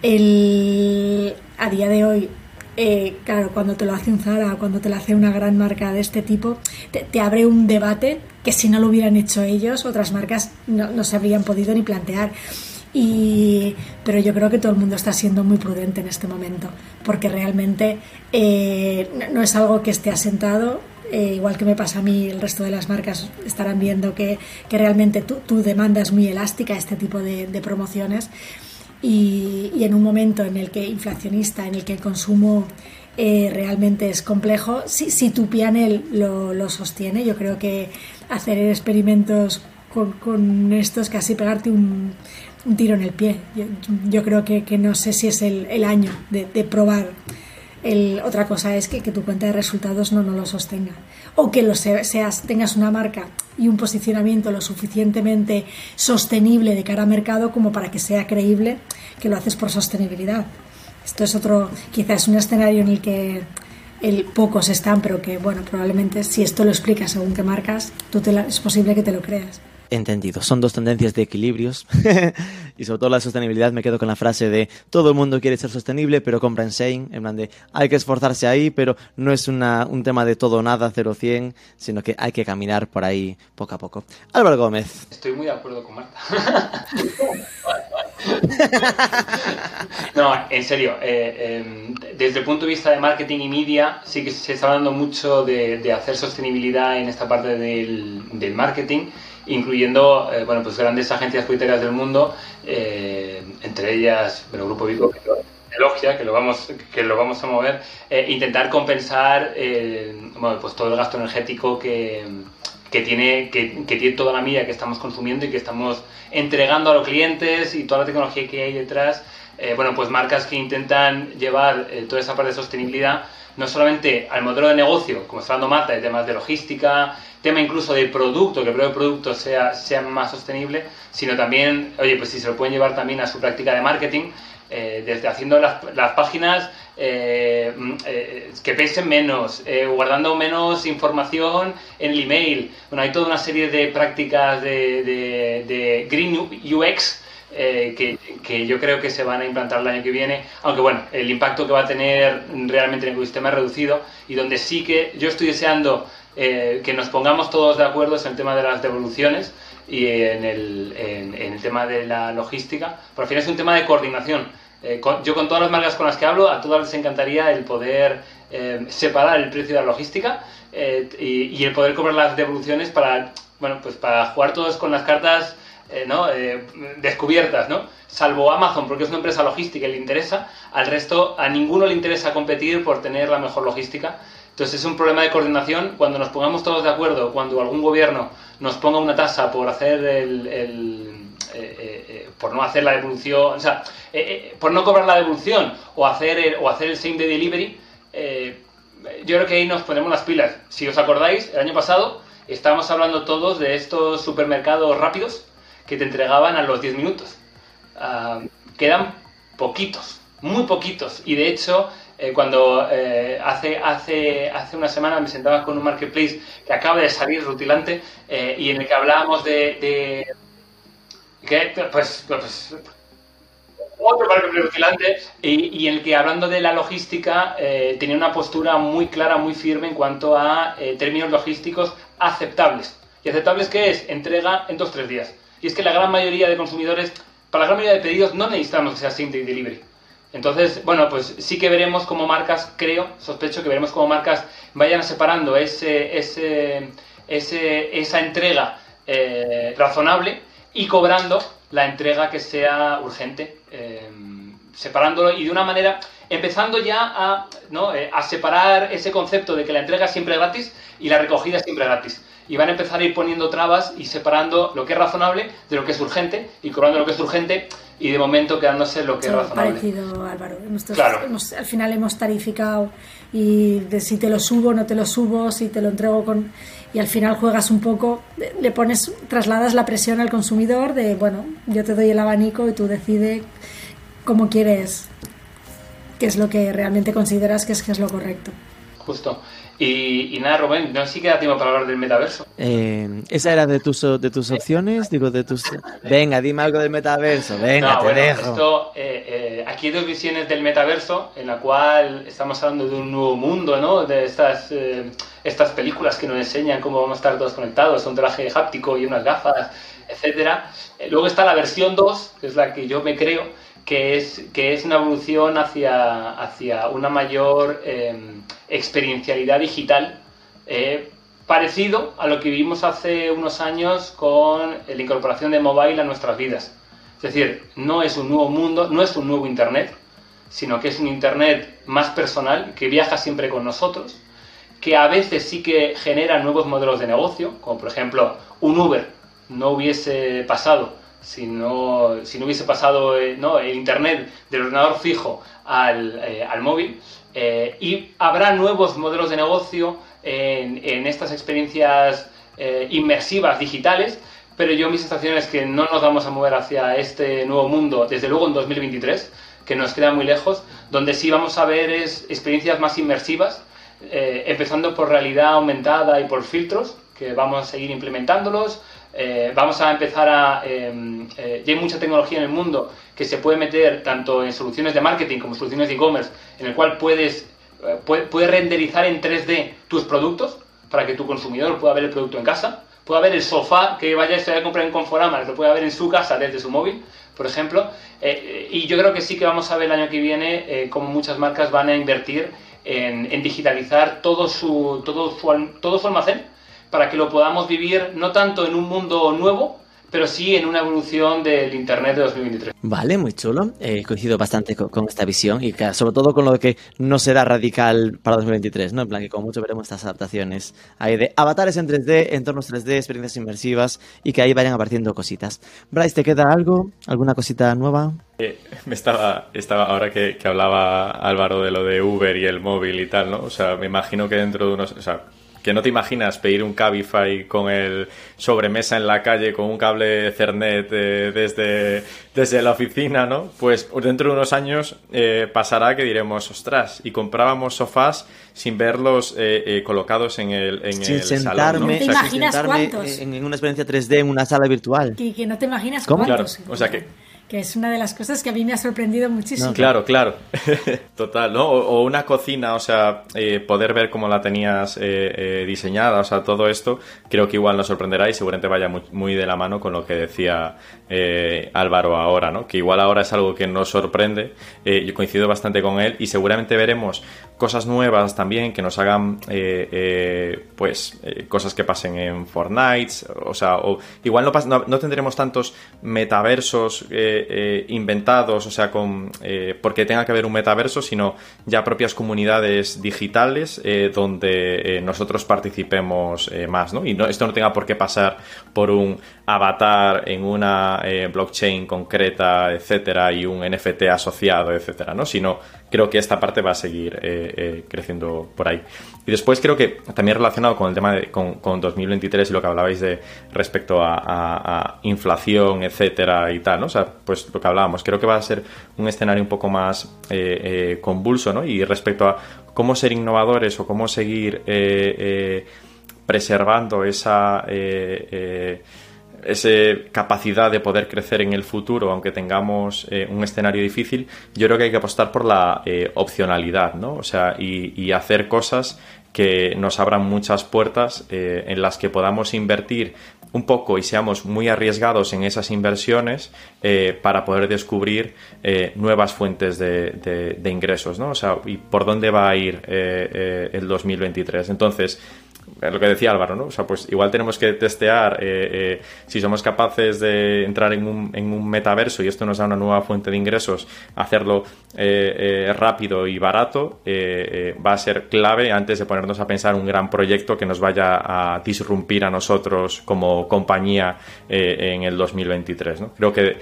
el, a día de hoy eh, claro, cuando te lo hace un Zara, cuando te lo hace una gran marca de este tipo, te, abre un debate que si no lo hubieran hecho ellos, otras marcas no, se habrían podido ni plantear. Y, pero yo creo que todo el mundo está siendo muy prudente en este momento, porque realmente eh, no es algo que esté asentado. Eh, igual que me pasa a mí, el resto de las marcas estarán viendo que, que realmente tu, demanda es muy elástica a este tipo de, de promociones y, en un momento en el que inflacionista, en el que el consumo eh, realmente es complejo, si, si tu pianel lo, lo, sostiene, yo creo que hacer experimentos con, estos, casi pegarte un, tiro en el pie. Yo, creo que, no sé si es el, año de, probar. El, otra cosa es que, tu cuenta de resultados no, no lo sostenga. O que lo seas, tengas una marca y un posicionamiento lo suficientemente sostenible de cara a mercado como para que sea creíble que lo haces por sostenibilidad. Esto es otro, quizás un escenario en el que el, pocos están, pero que, bueno, probablemente si esto lo explicas según qué marcas, tú te es posible que te lo creas. Entendido. Son dos tendencias de equilibrios. y sobre todo la sostenibilidad me quedo con la frase de todo el mundo quiere ser sostenible, pero compra en Shane. En plan de hay que esforzarse ahí, pero no es una, un tema de todo nada, 0-100, sino que hay que caminar por ahí poco a poco. Álvaro Gómez. Estoy muy de acuerdo con Marta. no, en serio. Eh, em, desde el punto de vista de marketing y media, sí que se está hablando mucho de, hacer sostenibilidad en esta parte del, del marketing incluyendo eh, bueno, pues grandes agencias publicitarias del mundo, eh, entre ellas el Grupo Vico, Elogia, que lo vamos, que lo vamos a mover, eh, intentar compensar bueno, pues todo el gasto energético que, que tiene, que, que, tiene toda la media que estamos consumiendo y que estamos entregando a los clientes y toda la tecnología que hay detrás. bueno, pues marcas que intentan llevar toda esa parte de sostenibilidad no solamente al modelo de negocio, como está dando Mata, de temas de logística, tema incluso de producto, que el producto sea, sea más sostenible, sino también, oye, pues si se lo pueden llevar también a su práctica de marketing, eh, desde haciendo las, las páginas eh, mm, eh, que pesen menos, guardando menos información en el email. Bueno, hay toda una serie de prácticas de Green UX que, que, yo creo que se van a implantar el año que viene, aunque bueno, el impacto que va a tener realmente en el ecosistema es reducido y donde sí que yo estoy deseando eh, que nos pongamos todos de acuerdo en el tema de las devoluciones y en el, en, el tema de la logística, pero al final es un tema de coordinación. Eh, yo con todas las marcas con las que hablo, a todas les encantaría el poder eh, separar el precio de la logística y, el poder cobrar las devoluciones para, bueno, pues para jugar todos con las cartas ¿no? descubiertas, ¿no? salvo Amazon, porque es una empresa logística y le interesa, al resto a ninguno le interesa competir por tener la mejor logística entonces es un problema de coordinación. Cuando nos pongamos todos de acuerdo, cuando algún gobierno nos ponga una tasa por hacer el, eh, eh, eh, por no hacer la devolución, o sea, por no cobrar la devolución o hacer el, o hacer el same day delivery, yo creo que ahí nos ponemos las pilas. Si os acordáis, el año pasado estábamos hablando todos de estos supermercados rápidos que te entregaban a los 10 minutos. Ah, quedan poquitos, muy poquitos. Y de hecho, eh, cuando eh, hace, hace, hace una semana me sentaba con un marketplace que acaba de salir rutilante eh, y en el que hablábamos de, que, pues, pues, otro marketplace rutilante y, y, en el que hablando de la logística tenía una postura muy clara, muy firme en cuanto a términos logísticos aceptables. ¿Y aceptables qué es? Entrega en dos tres días. Y es que la gran mayoría de consumidores, para la gran mayoría de pedidos no necesitamos que sea simple y delivery. Entonces, bueno, pues sí que veremos cómo marcas, creo, sospecho que veremos cómo marcas vayan separando ese, ese, esa entrega eh, razonable y cobrando la entrega que sea urgente, eh, separándolo y de una manera, empezando ya a, ¿no? Eh, a separar ese concepto de que la entrega es siempre gratis y la recogida es siempre gratis y van a empezar a ir poniendo trabas y separando lo que es razonable de lo que es urgente y cobrando lo que es urgente y de momento quedándose lo que es razonable. parecido, Álvaro. claro. al final hemos tarificado y de si te lo subo, no te lo subo, si te lo entrego con... Y al final juegas un poco, le pones, trasladas la presión al consumidor de, bueno, yo te doy el abanico y tú decides cómo quieres, qué es lo que realmente consideras que es, que es lo correcto. Justo. Y, nada, Rubén, no sé si queda tiempo para hablar del metaverso. Eh, ¿Esa era de tus, de tus opciones? Digo, de tus... Venga, dime algo del metaverso, venga, te dejo. Esto, eh, eh, aquí hay dos visiones del metaverso, en la cual estamos hablando de un nuevo mundo, ¿no? De estas, estas películas que nos enseñan cómo vamos a estar todos conectados, un traje háptico y unas gafas, etcétera. luego está la versión 2, que es la que yo me creo, que es, que es una evolución hacia, hacia una mayor em, experiencialidad digital, eh, parecido a lo que vimos hace unos años con la incorporación de mobile a nuestras vidas. Es decir, no es un nuevo mundo, no es un nuevo Internet, sino que es un Internet más personal, que viaja siempre con nosotros, que a veces sí que generan nuevos modelos de negocio, como por ejemplo un Uber no hubiese pasado si no, si no hubiese pasado eh, ¿no? el Internet del ordenador fijo al, eh, al móvil. Eh, y habrá nuevos modelos de negocio en, en estas experiencias inmersivas digitales, pero yo mi sensación es que no nos vamos a mover hacia este nuevo mundo, desde luego en 2023, que nos queda muy lejos, donde sí vamos a ver es experiencias más inmersivas, empezando por realidad aumentada y por filtros, que vamos a seguir implementándolos, eh, vamos a empezar a... Em, eh, ya hay mucha tecnología en el mundo que se puede meter tanto en soluciones de marketing como soluciones de e-commerce, en el cual puedes, eh, puede, renderizar en 3D tus productos para que tu consumidor pueda ver el producto en casa, pueda ver el sofá que vaya a comprar en Conforama, lo pueda ver en su casa desde su móvil, por ejemplo. y yo creo que sí que vamos a ver el año que viene cómo muchas marcas van a invertir en, en digitalizar todo su, todo, su, todo su almacén para que lo podamos vivir no tanto en un mundo nuevo, pero sí en una evolución del Internet de 2023. Vale, muy chulo. Eh, coincido bastante con, esta visión y sobre todo con lo de que no será radical para 2023, ¿no? En plan que como mucho veremos estas adaptaciones ahí de avatares en 3D, entornos 3D, experiencias inmersivas y que ahí vayan apareciendo cositas. Bryce, ¿te queda algo? ¿Alguna cosita nueva? Eh, me estaba, estaba ahora que, que, hablaba Álvaro de lo de Uber y el móvil y tal, ¿no? O sea, me imagino que dentro de unos... O sea, que no te imaginas pedir un Cabify con el sobremesa en la calle con un cable Cernet eh, desde, desde la oficina, ¿no? Pues dentro de unos años eh, pasará que diremos, ostras, y comprábamos sofás sin verlos eh, colocados en el, en sin el sentarme, salón. ¿no? ¿Te imaginas cuántos? En, una experiencia 3D en una sala virtual. Que, que no te imaginas ¿Cómo? cuántos. Claro, o sea que que es una de las cosas que a mí me ha sorprendido muchísimo. claro, claro, total, ¿no? O, una cocina, o sea, eh, poder ver cómo la tenías eh, eh, diseñada, o sea, todo esto creo que igual nos sorprenderá y seguramente vaya muy, de la mano con lo que decía Álvaro ahora, ¿no? Que igual ahora es algo que nos sorprende, yo coincido bastante con él y seguramente veremos cosas nuevas también que nos hagan, pues, cosas que pasen en Fortnite, o sea, o igual no, no tendremos tantos metaversos inventados, o sea, con, eh, porque tenga que haber un metaverso, sino ya propias comunidades digitales eh, donde nosotros participemos más, ¿no? Y no, esto no tenga por qué pasar por un avatar en una blockchain concreta, etcétera, y un NFT asociado, etcétera, ¿no? Sino creo que esta parte va a seguir creciendo por ahí. Y después creo que también relacionado con el tema de con, 2023 y lo que hablabais de respecto a, inflación, etcétera, y tal, ¿no? O sea, pues lo que hablábamos, creo que va a ser un escenario un poco más eh, eh, convulso, ¿no? Y respecto a cómo ser innovadores o cómo seguir eh, preservando esa esa capacidad de poder crecer en el futuro, aunque tengamos un escenario difícil, yo creo que hay que apostar por la opcionalidad, ¿no? O sea, y, hacer cosas que nos abran muchas puertas en las que podamos invertir un poco y seamos muy arriesgados en esas inversiones eh, para poder descubrir eh, nuevas fuentes de, ingresos, ¿no? O sea, y por dónde va a ir eh, el 2023. Entonces, lo que decía Álvaro, ¿no? O sea, pues igual tenemos que testear eh, eh, si somos capaces de entrar en un, en un, metaverso y esto nos da una nueva fuente de ingresos, hacerlo eh, rápido y barato va a ser clave antes de ponernos a pensar un gran proyecto que nos vaya a disrumpir a nosotros como compañía en el 2023, ¿no? Creo que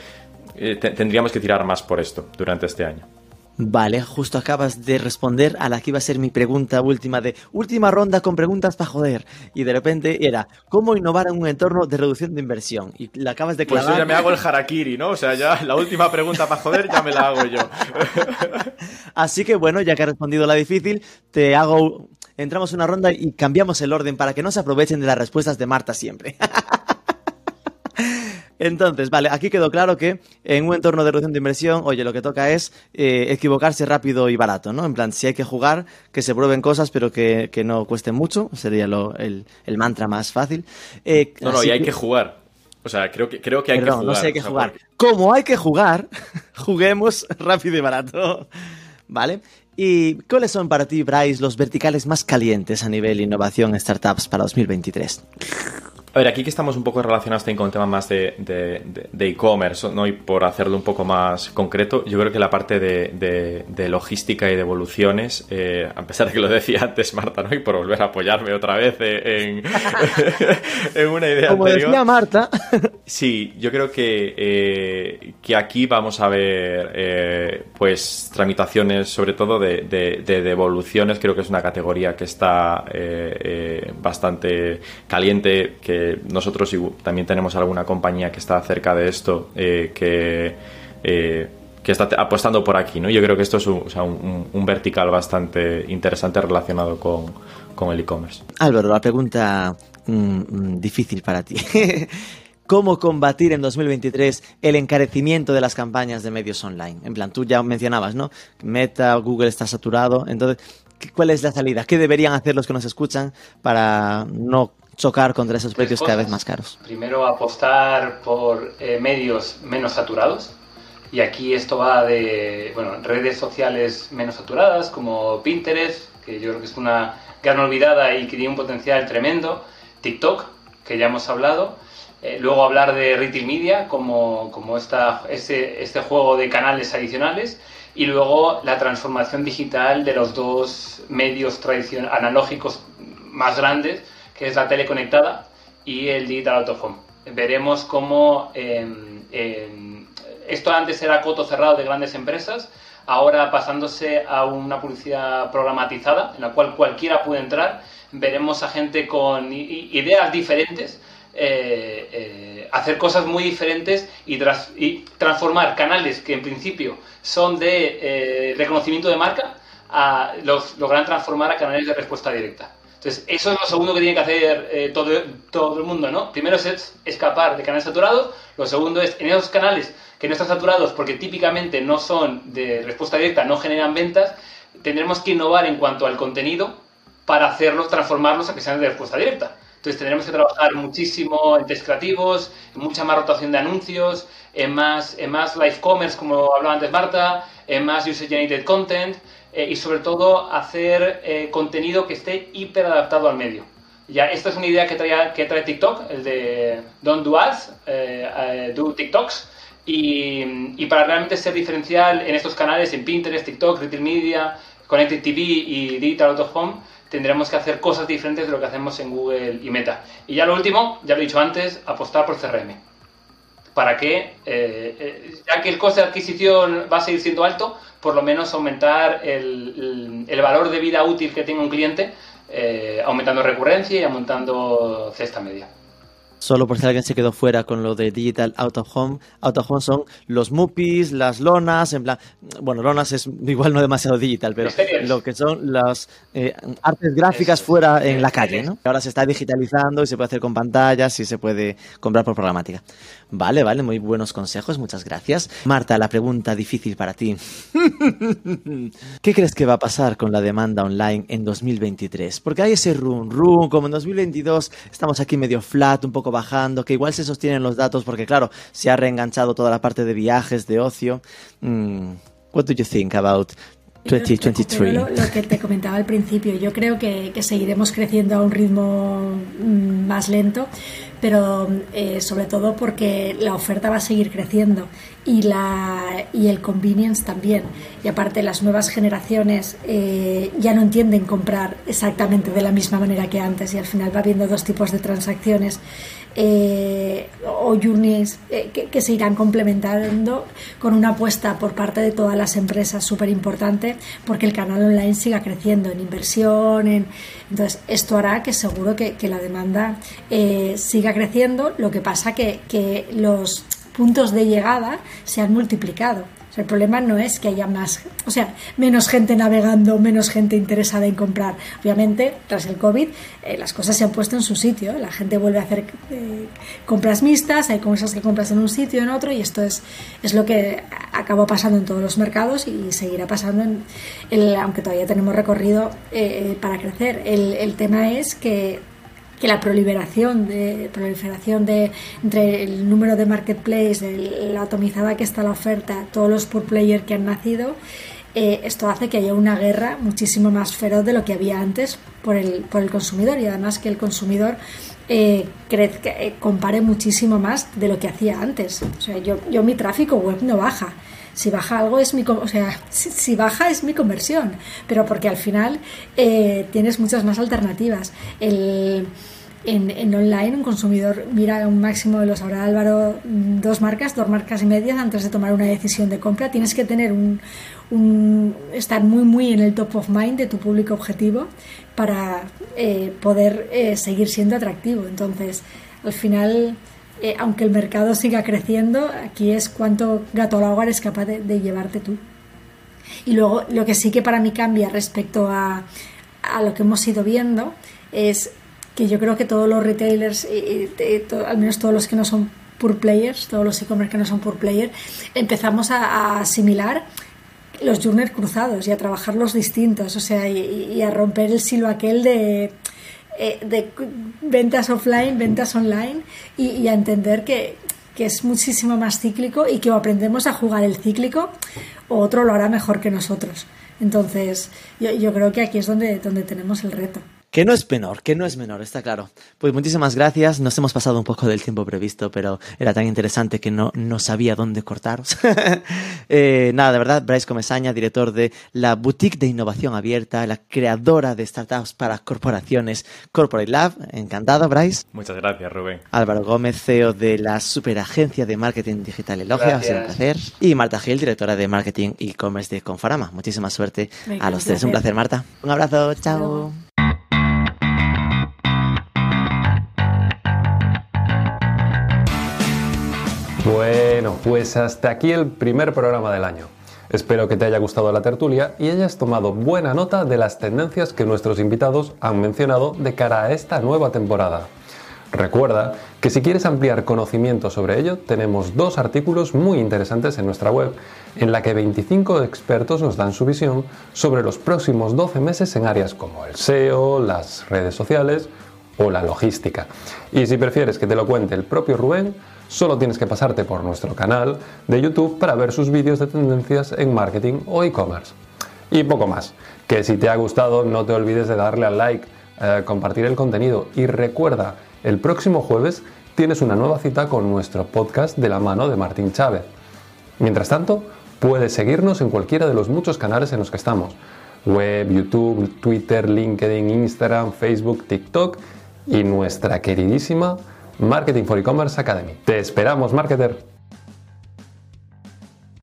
tendríamos que tirar más por esto durante este año. Vale, justo acabas de responder a la que iba a ser mi pregunta última de última ronda con preguntas para joder. Y de repente era, ¿cómo innovar en un entorno de reducción de inversión? Y la acabas de clavar. Pues yo ya me hago el harakiri, ¿no? O sea, ya la última pregunta para joder ya me la hago yo. Así que bueno, ya que has respondido la difícil, te hago... Entramos en una ronda y cambiamos el orden para que no se aprovechen de las respuestas de Marta siempre. Entonces, vale, aquí quedó claro que en un entorno de reducción de inversión, oye, lo que toca es eh, equivocarse rápido y barato, ¿no? En plan, si hay que jugar, que se prueben cosas, pero que, no cuesten mucho, sería lo, el, mantra más fácil. Eh, no, no, y hay que, jugar. O sea, creo que, creo que hay que jugar. no sé, hay que jugar. Como hay que jugar, juguemos rápido y barato. ¿Vale? ¿Y cuáles son para ti, Bryce, los verticales más calientes a nivel innovación startups para 2023? A ver, aquí que estamos un poco relacionados también con el tema más de e-commerce, ¿no? Y por hacerlo un poco más concreto, yo creo que la parte de, logística y de evoluciones, eh, a pesar de que lo decía antes Marta, ¿no? Y por volver a apoyarme otra vez en, en una idea Como decía Marta. Sí, yo creo que, eh, que aquí vamos a ver, eh, pues, tramitaciones, sobre todo de, devoluciones. Creo que es una categoría que está bastante caliente, que nosotros también tenemos alguna compañía que está cerca de esto, eh, que, eh, que está apostando por aquí, ¿no? Yo creo que esto es un, vertical bastante interesante relacionado con, el e-commerce. Álvaro, la pregunta mm, mm, difícil para ti. ¿Cómo combatir en 2023 el encarecimiento de las campañas de medios online? En plan, tú ya mencionabas, ¿no? Meta, Google está saturado. Entonces, ¿cuál es la salida? ¿Qué deberían hacer los que nos escuchan para no chocar contra esos precios cada vez más caros? Primero, apostar por eh, medios menos saturados. Y aquí esto va de bueno, redes sociales menos saturadas como Pinterest, que yo creo que es una gran olvidada y que tiene un potencial tremendo. TikTok, que ya hemos hablado. Eh, luego hablar de retail media como, como esta, este, este juego de canales adicionales. Y luego la transformación digital de los dos medios analógicos más grandes, que es la tele conectada y el Digital Home. Veremos cómo em, em, esto antes era coto cerrado de grandes empresas, ahora pasándose a una publicidad programatizada en la cual cualquiera puede entrar, veremos a gente con ideas diferentes. Eh, eh, hacer cosas muy diferentes y, transformar canales que en principio son de eh, reconocimiento de marca, a, los logran transformar a canales de respuesta directa. Entonces, eso es lo segundo que tiene que hacer eh, todo, todo el mundo, ¿no? Primero es escapar de canales saturados, lo segundo es en esos canales que no están saturados porque típicamente no son de respuesta directa, no generan ventas, tendremos que innovar en cuanto al contenido para hacerlos, transformarlos a que sean de respuesta directa. Entonces tendremos que trabajar muchísimo en test creativos, en mucha más rotación de anuncios, en más, en más live commerce, como hablaba antes Marta, en más user generated content, eh, y sobre todo hacer eh, contenido que esté hiper adaptado al medio. Ya, esta es una idea que trae, que trae TikTok, el de Don't Do Ads, eh, Do TikToks, y, y, para realmente ser diferencial en estos canales, en Pinterest, TikTok, Retail Media, Connected TV y Digital Out Home, tendremos que hacer cosas diferentes de lo que hacemos en Google y Meta. Y ya lo último, ya lo he dicho antes, apostar por CRM. Para que, ya que el coste de adquisición va a seguir siendo alto, por lo menos aumentar el, valor de vida útil que tenga un cliente, eh, aumentando recurrencia y aumentando cesta media solo por si alguien se quedó fuera con lo de Digital Out of Home. Out of Home son los mupis, las lonas, en plan, bueno, lonas es igual no demasiado digital, pero lo que son las eh, artes gráficas fuera en la calle, ¿no? Ahora se está digitalizando y se puede hacer con pantallas y se puede comprar por programática. Vale, vale, muy buenos consejos, muchas gracias. Marta, la pregunta difícil para ti. ¿Qué crees que va a pasar con la demanda online en 2023? Porque hay ese run run, como en 2022 estamos aquí medio flat, un poco bajando, que igual se sostienen los datos porque, claro, se ha reenganchado toda la parte de viajes, de ocio. Mm, what do you think about 2023. Lo, lo, que te comentaba al principio, yo creo que, que seguiremos creciendo a un ritmo mm, más lento, pero eh, sobre todo porque la oferta va a seguir creciendo y, la, y el convenience también. Y aparte las nuevas generaciones eh, ya no entienden comprar exactamente de la misma manera que antes y al final va habiendo dos tipos de transacciones eh, o journeys eh, que, se irán complementando con una apuesta por parte de todas las empresas súper importante porque el canal online siga creciendo en inversión. En... Entonces, esto hará que seguro que, la demanda eh, siga creciendo. Lo que pasa que, que los puntos de llegada se han multiplicado el problema no es que haya más, o sea, menos gente navegando, menos gente interesada en comprar. Obviamente, tras el COVID, eh, las cosas se han puesto en su sitio. La gente vuelve a hacer eh, compras mixtas, hay cosas que compras en un sitio, en otro, y esto es, es lo que acabó pasando en todos los mercados y seguirá pasando, en aunque todavía tenemos recorrido eh, para crecer. El tema es que que la proliferación de proliferación de entre el número de marketplace, la atomizada que está la oferta, todos los pure player que han nacido, eh, esto hace que haya una guerra muchísimo más feroz de lo que había antes por el, por el consumidor y además que el consumidor eh, crezca, eh, compare muchísimo más de lo que hacía antes. O sea, yo, yo mi tráfico web no baja. Si baja algo es mi, o sea, si, baja es mi conversión, pero porque al final tienes muchas más alternativas. El, en, en, online un consumidor mira un máximo de los ahora Álvaro dos marcas, dos marcas y medias antes de tomar una decisión de compra. Tienes que tener un, un estar muy muy en el top of mind de tu público objetivo para eh, poder eh, seguir siendo atractivo. Entonces, al final, eh, aunque el mercado siga creciendo, aquí es cuánto gato al hogar es capaz de, llevarte tú. Y luego, lo que sí que para mí cambia respecto a, a lo que hemos ido viendo es que yo creo que todos los retailers, al menos todos los que no son pure players, todos los e-commerce que no son pure players, empezamos a, a asimilar los journers cruzados y a trabajarlos distintos, o sea, y, a romper el silo aquel de, eh, ventas offline, ventas online y, a entender que, que, es muchísimo más cíclico y que o aprendemos a jugar el cíclico o otro lo hará mejor que nosotros. Entonces, yo, yo creo que aquí es donde, donde tenemos el reto. Que no es menor, que no es menor, está claro. Pues muchísimas gracias. Nos hemos pasado un poco del tiempo previsto, pero era tan interesante que no, no sabía dónde cortaros. eh, nada, de verdad, Bryce Comesaña, director de la Boutique de Innovación Abierta, la creadora de startups para corporaciones Corporate Lab. Encantado, Bryce. Muchas gracias, Rubén. Álvaro Gómez, CEO de la superagencia de marketing digital Elogia. Ha sido un placer. Y Marta Gil, directora de marketing e-commerce de Conforama. Muchísima suerte a los tres. Un placer, Marta. Un abrazo. Chao. Bueno, pues hasta aquí el primer programa del año. Espero que te haya gustado la tertulia y hayas tomado buena nota de las tendencias que nuestros invitados han mencionado de cara a esta nueva temporada. Recuerda que si quieres ampliar conocimiento sobre ello, tenemos dos artículos muy interesantes en nuestra web, en la que 25 expertos nos dan su visión sobre los próximos 12 meses en áreas como el SEO, las redes sociales o la logística. Y si prefieres que te lo cuente el propio Rubén, Solo tienes que pasarte por nuestro canal de YouTube para ver sus vídeos de tendencias en marketing o e-commerce. Y poco más, que si te ha gustado no te olvides de darle al like, eh, compartir el contenido y recuerda, el próximo jueves tienes una nueva cita con nuestro podcast de la mano de Martín Chávez. Mientras tanto, puedes seguirnos en cualquiera de los muchos canales en los que estamos. Web, YouTube, Twitter, LinkedIn, Instagram, Facebook, TikTok y nuestra queridísima Marketing for E-Commerce Academy. Te esperamos, marketer.